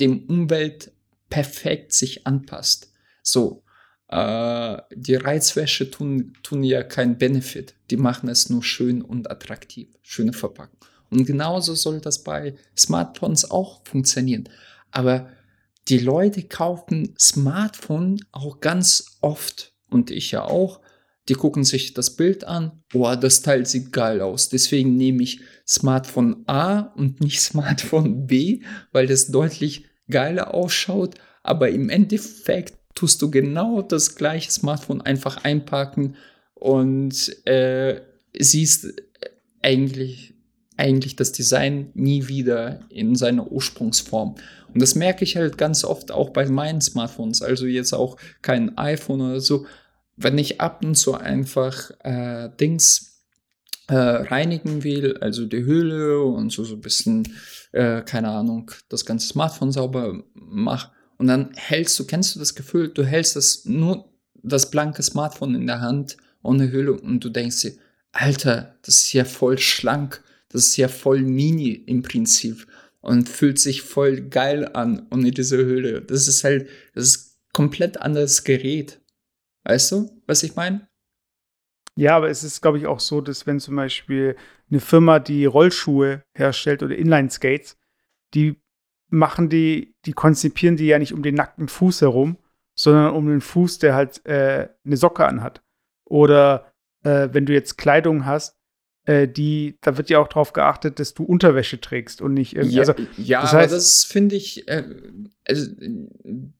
dem Umwelt perfekt sich anpasst. So, äh, die Reizwäsche tun, tun ja keinen Benefit. Die machen es nur schön und attraktiv, schöne Verpackung. Und genauso soll das bei Smartphones auch funktionieren. Aber die Leute kaufen Smartphone auch ganz oft und ich ja auch. Die gucken sich das Bild an. Boah, das Teil sieht geil aus. Deswegen nehme ich Smartphone A und nicht Smartphone B, weil das deutlich geiler ausschaut. Aber im Endeffekt tust du genau das gleiche Smartphone einfach einpacken und äh, siehst eigentlich, eigentlich das Design nie wieder in seiner Ursprungsform. Und das merke ich halt ganz oft auch bei meinen Smartphones. Also jetzt auch kein iPhone oder so. Wenn ich ab und zu einfach äh, Dings äh, reinigen will, also die Hülle und so, so ein bisschen, äh, keine Ahnung, das ganze Smartphone sauber mach. Und dann hältst du, kennst du das Gefühl, du hältst das nur das blanke Smartphone in der Hand ohne Hülle und du denkst dir, Alter, das ist ja voll schlank, das ist ja voll mini im Prinzip und fühlt sich voll geil an ohne diese Hülle. Das ist halt, das ist komplett anderes Gerät. Weißt du, was ich meine? ja, aber es ist, glaube ich, auch so, dass wenn zum Beispiel eine Firma, die Rollschuhe herstellt oder Inline-Skates, die machen die, die konzipieren die ja nicht um den nackten Fuß herum, sondern um den Fuß, der halt äh, eine Socke anhat. Oder äh, wenn du jetzt Kleidung hast, die, da wird ja auch darauf geachtet, dass du Unterwäsche trägst und nicht irgendwie. Ja, also, ja das aber heißt- das finde ich, äh, also,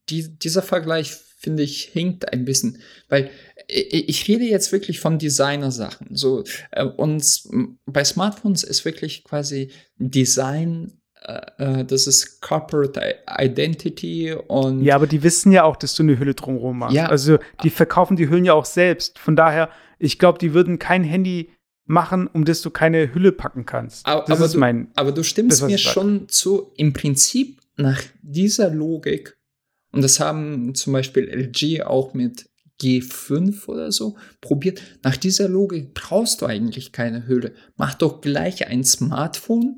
die, dieser Vergleich, finde ich, hinkt ein bisschen, weil äh, ich rede jetzt wirklich von Designer-Sachen. So, äh, und bei Smartphones ist wirklich quasi Design, äh, äh, das ist Corporate Identity und Ja, aber die wissen ja auch, dass du eine Hülle drumherum machst. Ja. Also die verkaufen die Hüllen ja auch selbst. Von daher, ich glaube, die würden kein Handy machen, um das du keine Hülle packen kannst. Aber- das aber ist du- mein. Aber du stimmst Das, mir schon zu, im Prinzip nach dieser Logik, und das haben zum Beispiel LG auch mit G5 oder so probiert, nach dieser Logik brauchst du eigentlich keine Hülle. Mach doch gleich ein Smartphone,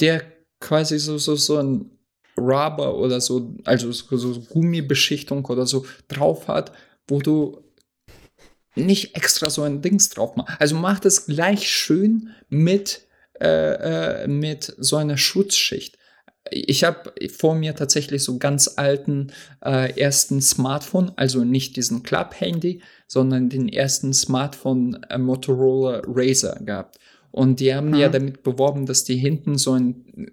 der quasi so, so, so ein Rubber oder so, also so, so Gummibeschichtung oder so drauf hat, wo du nicht extra so ein Dings drauf machst. Also mach das gleich schön mit, äh, äh, mit so einer Schutzschicht. Ich habe vor mir tatsächlich so ganz alten äh, ersten Smartphone, also nicht diesen Club-Handy, sondern den ersten Smartphone äh, Motorola Razer gehabt. Und die haben ja Mhm. damit beworben, dass die hinten so ein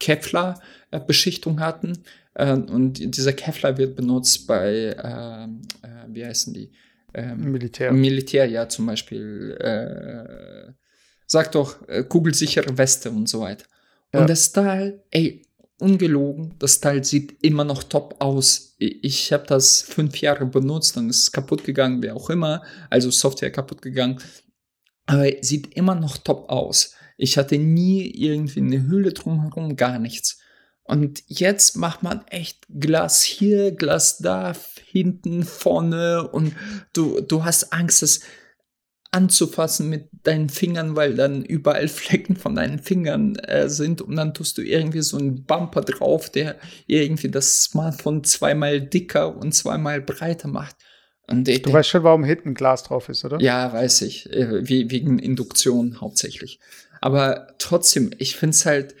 Kevlar-Beschichtung hatten. Äh, und dieser Kevlar wird benutzt bei, ähm, äh, wie heißen die? Ähm, Militär. Militär, ja, zum Beispiel, äh, sag doch, äh, kugelsichere Weste und so weiter. Ja. Und das Teil, ey, ungelogen, das Teil sieht immer noch top aus. Ich habe das fünf Jahre benutzt, dann ist es kaputt gegangen, wie auch immer, also Software kaputt gegangen. Aber sieht immer noch top aus. Ich hatte nie irgendwie eine Hülle drumherum, gar nichts. Und jetzt macht man echt Glas hier, Glas da, hinten, vorne und du, du hast Angst, es anzufassen mit deinen Fingern, weil dann überall Flecken von deinen Fingern äh, sind und dann tust du irgendwie so einen Bumper drauf, der irgendwie das Smartphone zweimal dicker und zweimal breiter macht. Und der, Du weißt schon, warum hinten Glas drauf ist, oder? ja, weiß ich. Äh, Wegen Induktion hauptsächlich. Aber trotzdem, ich finde es halt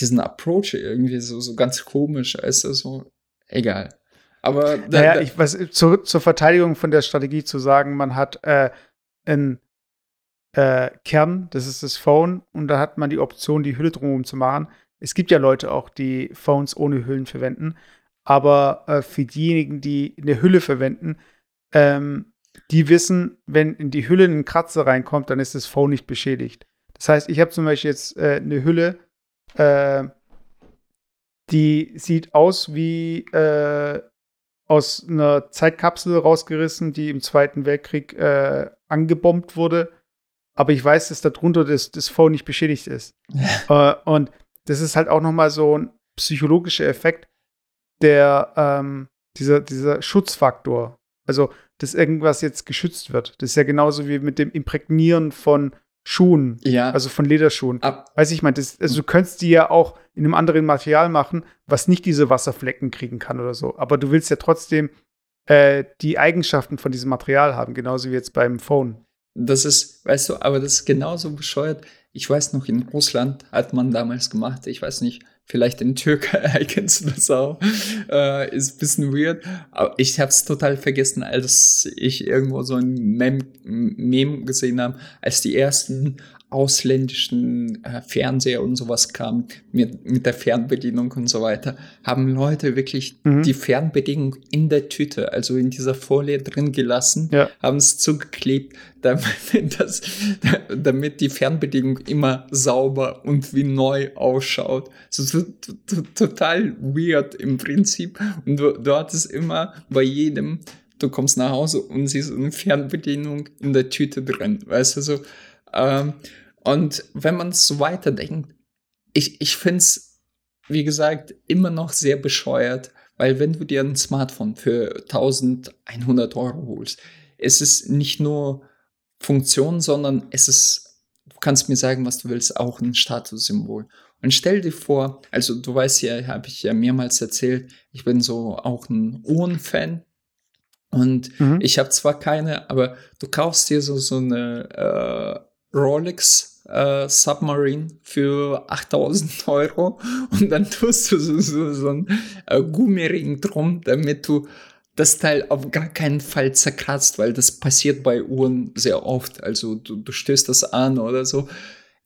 diesen Approach irgendwie so, so ganz komisch. Also so, egal. Aber da, Naja, ich, was, zur, zur Verteidigung von der Strategie zu sagen, man hat äh, einen äh, Kern, das ist das Phone, und da hat man die Option, die Hülle drumherum zu machen. Es gibt ja Leute auch, die Phones ohne Hüllen verwenden, aber äh, für diejenigen, die eine Hülle verwenden, ähm, die wissen, wenn in die Hülle ein Kratzer reinkommt, dann ist das Phone nicht beschädigt. Das heißt, ich habe zum Beispiel jetzt äh, eine Hülle, äh, die sieht aus wie äh, aus einer Zeitkapsel rausgerissen, die im Zweiten Weltkrieg äh, angebombt wurde. Aber ich weiß, dass darunter das, das Phone nicht beschädigt ist. äh, und das ist halt auch noch mal so ein psychologischer Effekt, der ähm, dieser, dieser Schutzfaktor, also dass irgendwas jetzt geschützt wird. Das ist ja genauso wie mit dem Imprägnieren von Schuhen, ja, also von Lederschuhen. ab, Weiß ich, das- also du könntest die ja auch in einem anderen Material machen, was nicht diese Wasserflecken kriegen kann oder so. Aber du willst ja trotzdem äh, die Eigenschaften von diesem Material haben, genauso wie jetzt beim Phone. das ist, weißt du, aber das ist genauso bescheuert. Ich weiß noch, in Russland hat man damals gemacht, ich weiß nicht, vielleicht in Türkei kennst du das auch. Äh, ist bisschen weird. Aber ich habe es total vergessen, als ich irgendwo so ein Mem Meme gesehen habe, als die ersten ausländischen äh, Fernseher und sowas kamen mit, mit der Fernbedienung und so weiter, haben Leute wirklich Mhm. die Fernbedienung in der Tüte, also in dieser Folie drin gelassen, Ja. haben es zugeklebt, damit, das, damit die Fernbedienung immer sauber und wie neu ausschaut. So, total weird im Prinzip. Und du, du hattest immer bei jedem, du kommst nach Hause und siehst eine Fernbedienung in der Tüte drin, weißt du so. Ähm, und wenn man es so weiterdenkt, ich, ich finde es, wie gesagt, immer noch sehr bescheuert, weil wenn du dir ein Smartphone für 1100 Euro holst, es ist nicht nur Funktion, sondern es ist, du kannst mir sagen, was du willst, auch ein Statussymbol. Und stell dir vor, also du weißt ja, habe ich ja mehrmals erzählt, ich bin so auch ein Uhrenfan. Und Mhm. ich habe zwar keine, aber du kaufst dir so, so eine Rolex äh, Submarine für 8000 Euro und dann tust du so, so, so einen äh, Gummiring drum, damit du das Teil auf gar keinen Fall zerkratzt, weil das passiert bei Uhren sehr oft. Also du, du stößt das an oder so.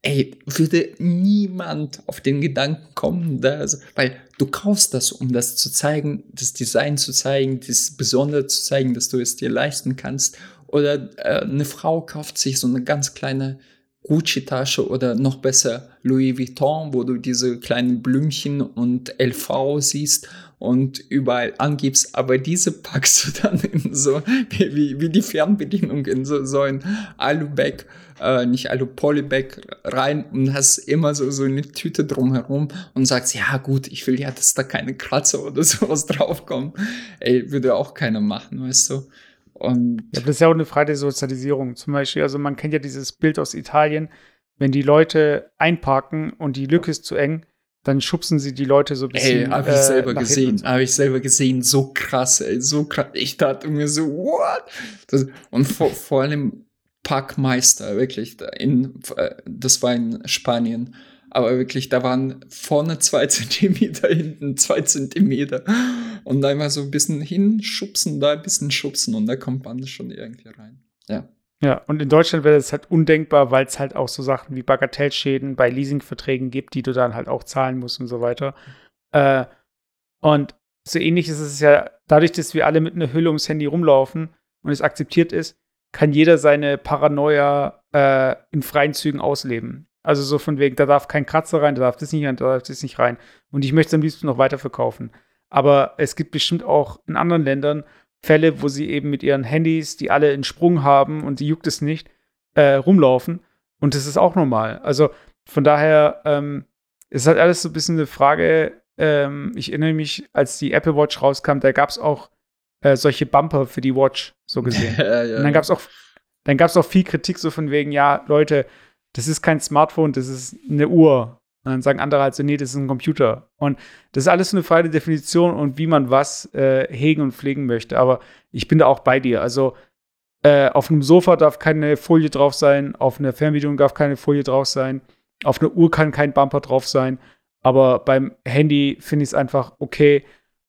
Ey, würde niemand auf den Gedanken kommen, dass, weil du kaufst das, um das zu zeigen, das Design zu zeigen, das Besondere zu zeigen, dass du es dir leisten kannst. Oder äh, eine Frau kauft sich so eine ganz kleine Gucci-Tasche oder noch besser Louis Vuitton, wo du diese kleinen Blümchen und LV siehst und überall angibst, aber diese packst du dann in so, wie, wie, die Fernbedienung in so, so ein Alubag, äh, nicht Alu-Polybag rein und hast immer so, so eine Tüte drumherum und sagst, ja gut, ich will ja, dass da keine Kratzer oder sowas draufkommen. Ey, würde auch keiner machen, weißt du. Und ja, das ist ja auch eine Frage der Sozialisierung. Zum Beispiel, also man kennt ja dieses Bild aus Italien, wenn die Leute einparken und die Lücke ist zu eng, dann schubsen sie die Leute so ein bisschen. Ey, hab ich äh, selber gesehen, so. habe ich selber gesehen, so krass, ey, so krass. Ich dachte mir so, what? Das, und vor, vor allem Parkmeister, wirklich, in, äh, das war in Spanien aber wirklich, da waren vorne zwei Zentimeter, hinten zwei Zentimeter. Und einfach so ein bisschen hinschubsen, da ein bisschen schubsen und da kommt man schon irgendwie rein. Ja. Ja, und in Deutschland wäre das halt undenkbar, weil es halt auch so Sachen wie Bagatellschäden bei Leasingverträgen gibt, die du dann halt auch zahlen musst und so weiter. Äh, und so ähnlich ist es ja, dadurch, dass wir alle mit einer Hülle ums Handy rumlaufen und es akzeptiert ist, kann jeder seine Paranoia äh, in freien Zügen ausleben. Also so von wegen, da darf kein Kratzer rein, da darf das nicht rein, da darf das nicht rein. Und ich möchte es am liebsten noch weiter verkaufen. Aber es gibt bestimmt auch in anderen Ländern Fälle, wo sie eben mit ihren Handys, die alle einen Sprung haben und die juckt es nicht, äh, rumlaufen. Und das ist auch normal. Also von daher ähm, ist halt alles so ein bisschen eine Frage. Ähm, ich erinnere mich, als die Apple Watch rauskam, da gab es auch äh, solche Bumper für die Watch, so gesehen. ja, ja. Und dann gab es auch, dann gab es auch viel Kritik so von wegen, ja, Leute, das ist kein Smartphone, das ist eine Uhr. Und dann sagen andere halt so, nee, das ist ein Computer. Und das ist alles so eine freie Definition und wie man was äh, hegen und pflegen möchte. Aber ich bin da auch bei dir. Also äh, auf einem Sofa darf keine Folie drauf sein, auf einer Fernbedienung darf keine Folie drauf sein, auf einer Uhr kann kein Bumper drauf sein. Aber beim Handy finde ich es einfach okay,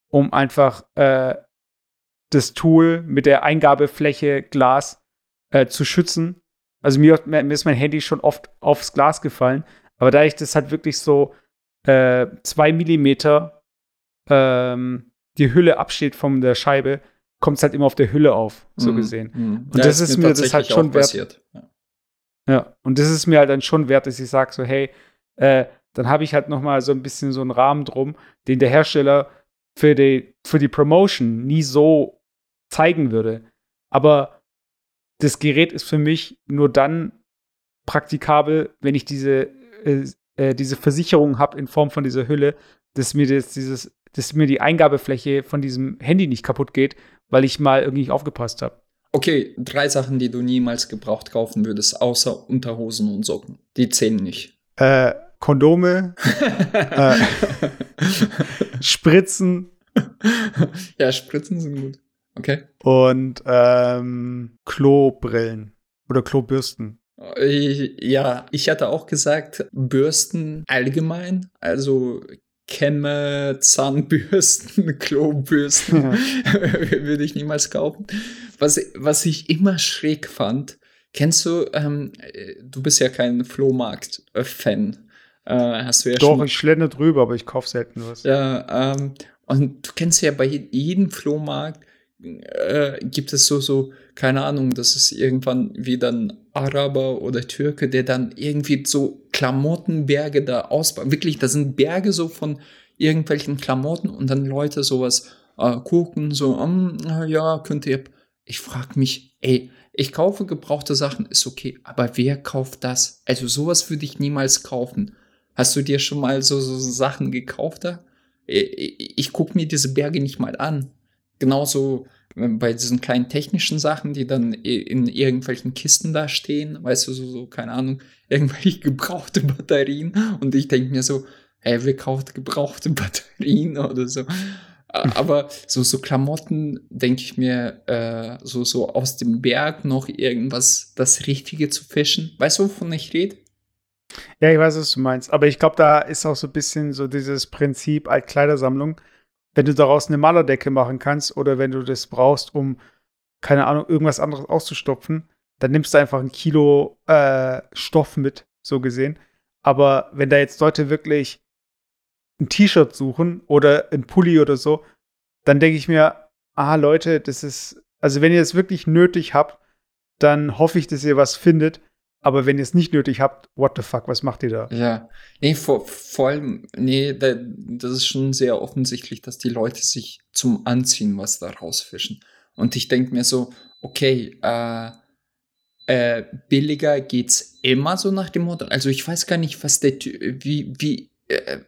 um einfach äh, das Tool mit der Eingabefläche Glas äh, zu schützen also mir, mir, ist mein Handy schon oft aufs Glas gefallen, aber da ich das halt wirklich so äh, zwei Millimeter ähm, die Hülle absteht von der Scheibe, kommt es halt immer auf der Hülle auf, so mhm. gesehen. Mhm. Und ja, das ist, mir, das halt schon wert. Ja. ja. und das ist mir halt dann schon wert, dass ich sage so, hey, äh, dann habe ich halt noch mal so ein bisschen so einen Rahmen drum, den der Hersteller für die, für die Promotion nie so zeigen würde. Aber das Gerät ist für mich nur dann praktikabel, wenn ich diese, äh, äh, diese Versicherung habe in Form von dieser Hülle, dass mir das, dieses, dass mir die Eingabefläche von diesem Handy nicht kaputt geht, weil ich mal irgendwie nicht aufgepasst habe. Okay, drei Sachen, die du niemals gebraucht kaufen würdest, außer Unterhosen und Socken. Die zählen nicht. Äh, Kondome, äh, Spritzen. Ja, Spritzen sind gut. Okay. Und ähm, Klobrillen oder Klobürsten. Ja, ich hatte auch gesagt, Bürsten allgemein, also Kämme, Zahnbürsten, Klobürsten ja. würde ich niemals kaufen. Was, was ich immer schräg fand, kennst du, ähm, du bist ja kein Flohmarkt-Fan. Äh, hast du ja Doch, schon ich schlende drüber, aber ich kaufe selten was. Ja, ähm, und du kennst ja bei jedem Flohmarkt äh, gibt es so, so, keine Ahnung, das ist irgendwann wieder ein Araber oder Türke, der dann irgendwie so Klamottenberge da ausbaut. Wirklich, da sind Berge so von irgendwelchen Klamotten und dann Leute sowas äh, gucken, so, um, ja, könnt ihr. Ich frag mich, ey, ich kaufe gebrauchte Sachen, ist okay, aber wer kauft das? Also sowas würde ich niemals kaufen. Hast du dir schon mal so, so Sachen gekauft da? Ich, ich gucke mir diese Berge nicht mal an genauso äh, bei diesen kleinen technischen Sachen, die dann in irgendwelchen Kisten da stehen, weißt du, so, so keine Ahnung, irgendwelche gebrauchte Batterien. Und ich denke mir so, ey, wer kauft gebrauchte Batterien oder so? Aber so, so Klamotten, denke ich mir, äh, so, so aus dem Berg noch irgendwas, das Richtige zu fischen. Weißt du, wovon ich rede? Ja, ich weiß, was du meinst. Aber ich glaube, da ist auch so ein bisschen so dieses Prinzip Altkleidersammlung. Wenn du daraus eine Malerdecke machen kannst oder wenn du das brauchst, um, keine Ahnung, irgendwas anderes auszustopfen, dann nimmst du einfach ein Kilo äh, Stoff mit, so gesehen. Aber wenn da jetzt Leute wirklich ein T-Shirt suchen oder ein Pulli oder so, dann denke ich mir, ah Leute, das ist, also wenn ihr es wirklich nötig habt, dann hoffe ich, dass ihr was findet. Aber wenn ihr es nicht nötig habt, what the fuck, was macht ihr da? Ja, nee, vor, vor allem, nee, da, das ist schon sehr offensichtlich, dass die Leute sich zum Anziehen was da rausfischen. Und ich denke mir so, okay, äh, äh, billiger geht's immer so nach dem Motto. Also ich weiß gar nicht, was der wie, wie, äh,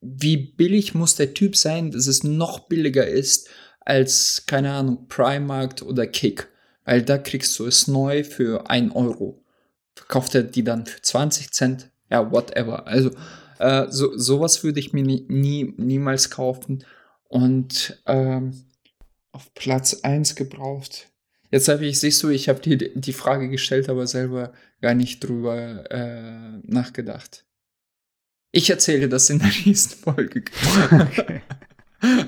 wie billig muss der Typ sein, dass es noch billiger ist als, keine Ahnung, Primark oder Kick. Weil da kriegst du es neu für 1 Euro verkauft er die dann für 20 Cent, ja, whatever. Also äh, so, sowas würde ich mir nie, nie, niemals kaufen. Und ähm, auf Platz 1 gebraucht. Jetzt habe ich, siehst du, ich habe die, die Frage gestellt, aber selber gar nicht drüber äh, nachgedacht. Ich erzähle das in der nächsten Folge. Okay.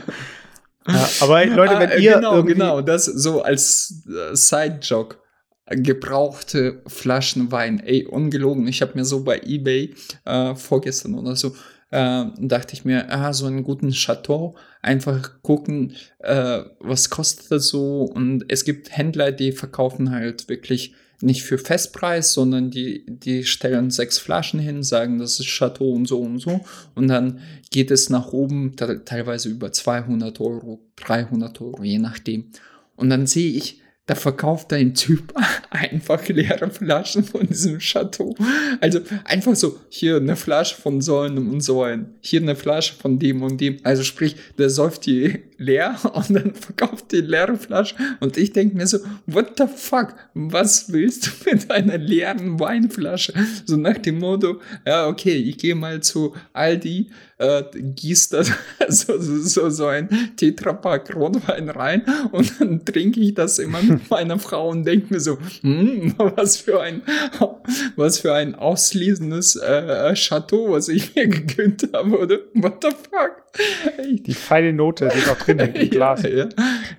ja, aber Leute, wenn ah, ihr. Genau, genau, das so als äh, Side-Joke gebrauchte Flaschen Wein. Ey, ungelogen. Ich habe mir so bei eBay äh, vorgestern oder so äh, dachte ich mir, ah, so einen guten Chateau, einfach gucken, äh, was kostet das so. Und es gibt Händler, die verkaufen halt wirklich nicht für Festpreis, sondern die, die stellen sechs Flaschen hin, sagen, das ist Chateau und so und so. Und dann geht es nach oben, teilweise über 200 Euro, 300 Euro, je nachdem. Und dann sehe ich, da verkauft ein Typ einfach leere Flaschen von diesem Chateau. Also einfach so, hier eine Flasche von so einem und so ein, hier eine Flasche von dem und dem. Also sprich, der säuft die leer und dann verkauft die leere Flasche. Und ich denke mir so, what the fuck? Was willst du mit einer leeren Weinflasche? So nach dem Motto, ja, okay, ich gehe mal zu Aldi, äh, gießt da so, so, so ein Tetrapack Rotwein rein und dann trinke ich das immer mit meiner Frau und denke mir so, hm, was für ein, was für ein ausliesendes äh, Chateau, was ich mir gegönnt habe, oder? What the fuck? Die feine Note, die noch drin im Glas. Ja, ja.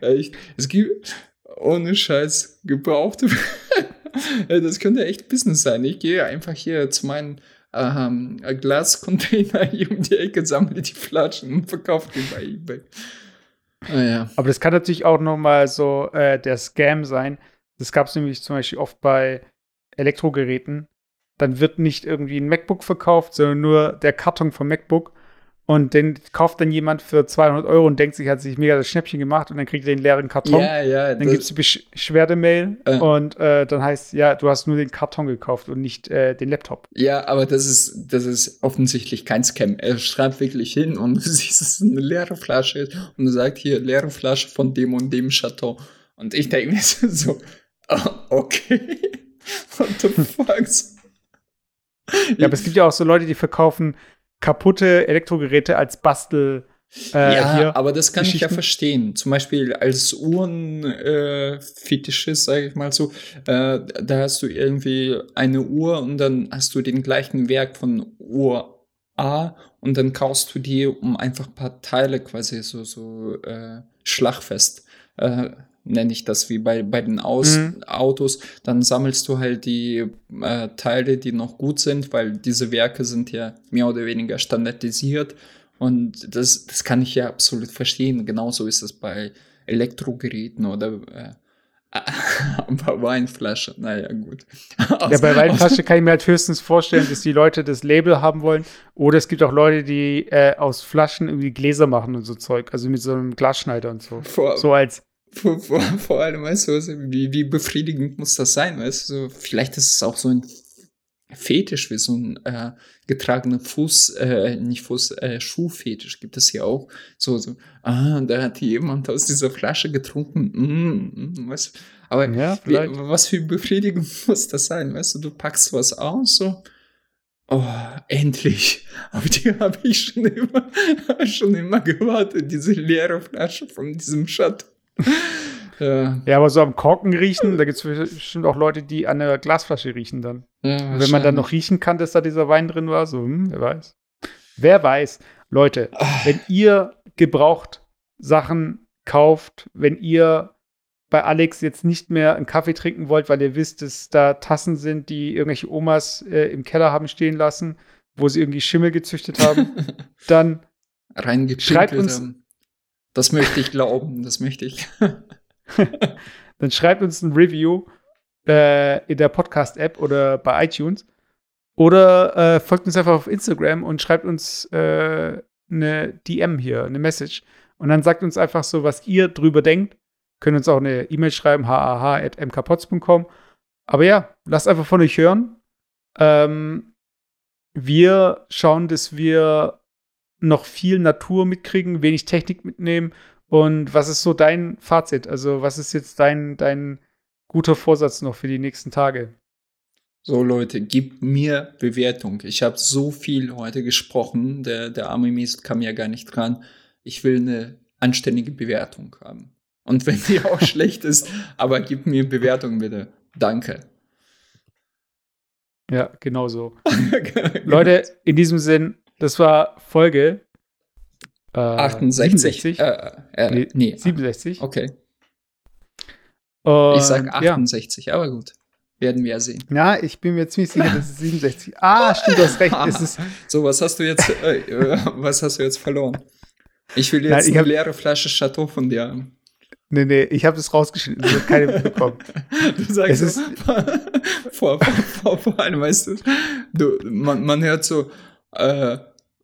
Echt. Es gibt ohne Scheiß gebrauchte. das könnte echt Business sein. Ich gehe einfach hier zu meinen ähm, Glascontainer hier um die Ecke, sammle die Flaschen und verkaufe die bei eBay. Ah, ja. Aber das kann natürlich auch noch mal so äh, der Scam sein. Das gab es nämlich zum Beispiel oft bei Elektrogeräten. Dann wird nicht irgendwie ein MacBook verkauft, sondern nur der Karton vom MacBook. Und den kauft dann jemand für 200 Euro und denkt sich, hat sich mega das Schnäppchen gemacht und dann kriegt er den leeren Karton. Ja, ja. Dann gibt es die Beschwerdemail äh. und äh, dann heißt, ja, du hast nur den Karton gekauft und nicht äh, den Laptop. Ja, aber das ist, das ist offensichtlich kein Scam. Er schreibt wirklich hin und du siehst, es ist eine leere Flasche und sagt hier, leere Flasche von dem und dem Chateau. Und ich denke mir so, oh, okay. What the fuck? Ja, aber es gibt ja auch so Leute, die verkaufen kaputte Elektrogeräte als Bastel. Äh, ja, aber das kann ich ja verstehen. Zum Beispiel als Uhrenfetischist, äh, sage ich mal so, äh, da hast du irgendwie eine Uhr und dann hast du den gleichen Werk von Uhr A und dann kaufst du die um einfach ein paar Teile quasi so, so äh, schlagfest äh, nenne ich das wie bei, bei den Aus mhm. Autos, dann sammelst du halt die äh, Teile, die noch gut sind, weil diese Werke sind ja mehr oder weniger standardisiert. Und das, das kann ich ja absolut verstehen. Genauso ist es bei Elektrogeräten oder äh, bei Weinflasche. Naja, gut. ja, bei Weinflasche kann ich mir halt höchstens vorstellen, dass die Leute das Label haben wollen. Oder es gibt auch Leute, die äh, aus Flaschen irgendwie Gläser machen und so Zeug. Also mit so einem Glasschneider und so. Vor, so als vor, vor, vor allem, weißt du, wie, wie befriedigend muss das sein, weißt du, vielleicht ist es auch so ein Fetisch, wie so ein äh, getragener Fuß, äh, nicht Fuß, äh, Schuhfetisch gibt es ja auch. So, so, ah, da hat jemand aus dieser Flasche getrunken. Mm, mm, was, aber ja, wie, was für Befriedigung muss das sein? Weißt du, du packst was aus, so, Oh, endlich. Auf die habe ich schon immer, schon immer gewartet, diese leere Flasche von diesem Shot. ja. ja, aber so am Korken riechen, da gibt es bestimmt auch Leute, die an der Glasflasche riechen dann. Ja, wenn man dann noch riechen kann, dass da dieser Wein drin war, so, hm, wer weiß. Wer weiß. Leute, Ach. wenn ihr gebraucht Sachen kauft, wenn ihr bei Alex jetzt nicht mehr einen Kaffee trinken wollt, weil ihr wisst, dass da Tassen sind, die irgendwelche Omas äh, im Keller haben stehen lassen, wo sie irgendwie Schimmel gezüchtet haben, dann schreibt uns. Haben. Das möchte ich glauben, das möchte ich. dann schreibt uns ein Review äh, in der Podcast-App oder bei iTunes. Oder äh, folgt uns einfach auf Instagram und schreibt uns äh, eine DM hier, eine Message. Und dann sagt uns einfach so, was ihr drüber denkt. Könnt uns auch eine E-Mail schreiben, hah.mkpots.com. Aber ja, lasst einfach von euch hören. Ähm, wir schauen, dass wir noch viel Natur mitkriegen, wenig Technik mitnehmen. Und was ist so dein Fazit? Also, was ist jetzt dein, dein guter Vorsatz noch für die nächsten Tage? So, Leute, gebt mir Bewertung. Ich habe so viel heute gesprochen. Der, der arme Mist kam ja gar nicht dran. Ich will eine anständige Bewertung haben. Und wenn die auch schlecht ist, aber gib mir Bewertung bitte. Danke. Ja, genau so. Leute, in diesem Sinn, das war Folge äh, 68. 67. Äh, äh, nee, nee, 67. Okay. Und, ich sag 68, ja. aber gut. Werden wir ja sehen. Ja, ich bin mir ziemlich sicher, das ist 67. Ah, stimmt, du hast recht. Es ist so, was hast du jetzt, äh, äh, was hast du jetzt verloren? Ich will jetzt Nein, ich eine leere Flasche Chateau von dir haben. Nee, nee, ich habe das rausgeschnitten. Ich habe keine mitbekommen. Du sagst es ist vor, vor, vor, vor allem, weißt du, du man, man hört so äh,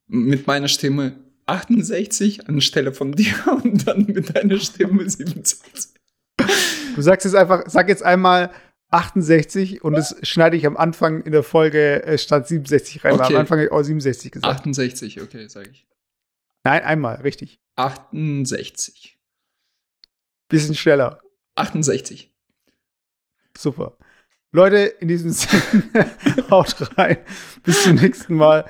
mit meiner Stimme 68 anstelle von dir und dann mit deiner Stimme 27. Du sagst jetzt einfach, sag jetzt einmal 68 und das schneide ich am Anfang in der Folge äh, statt 67 rein. Okay. Am Anfang habe ich auch 67 gesagt. 68, okay, sage ich. Nein, einmal, richtig. 68. Bisschen schneller. 68. Super. Leute, in diesem Sinne, haut rein. Bis zum nächsten Mal.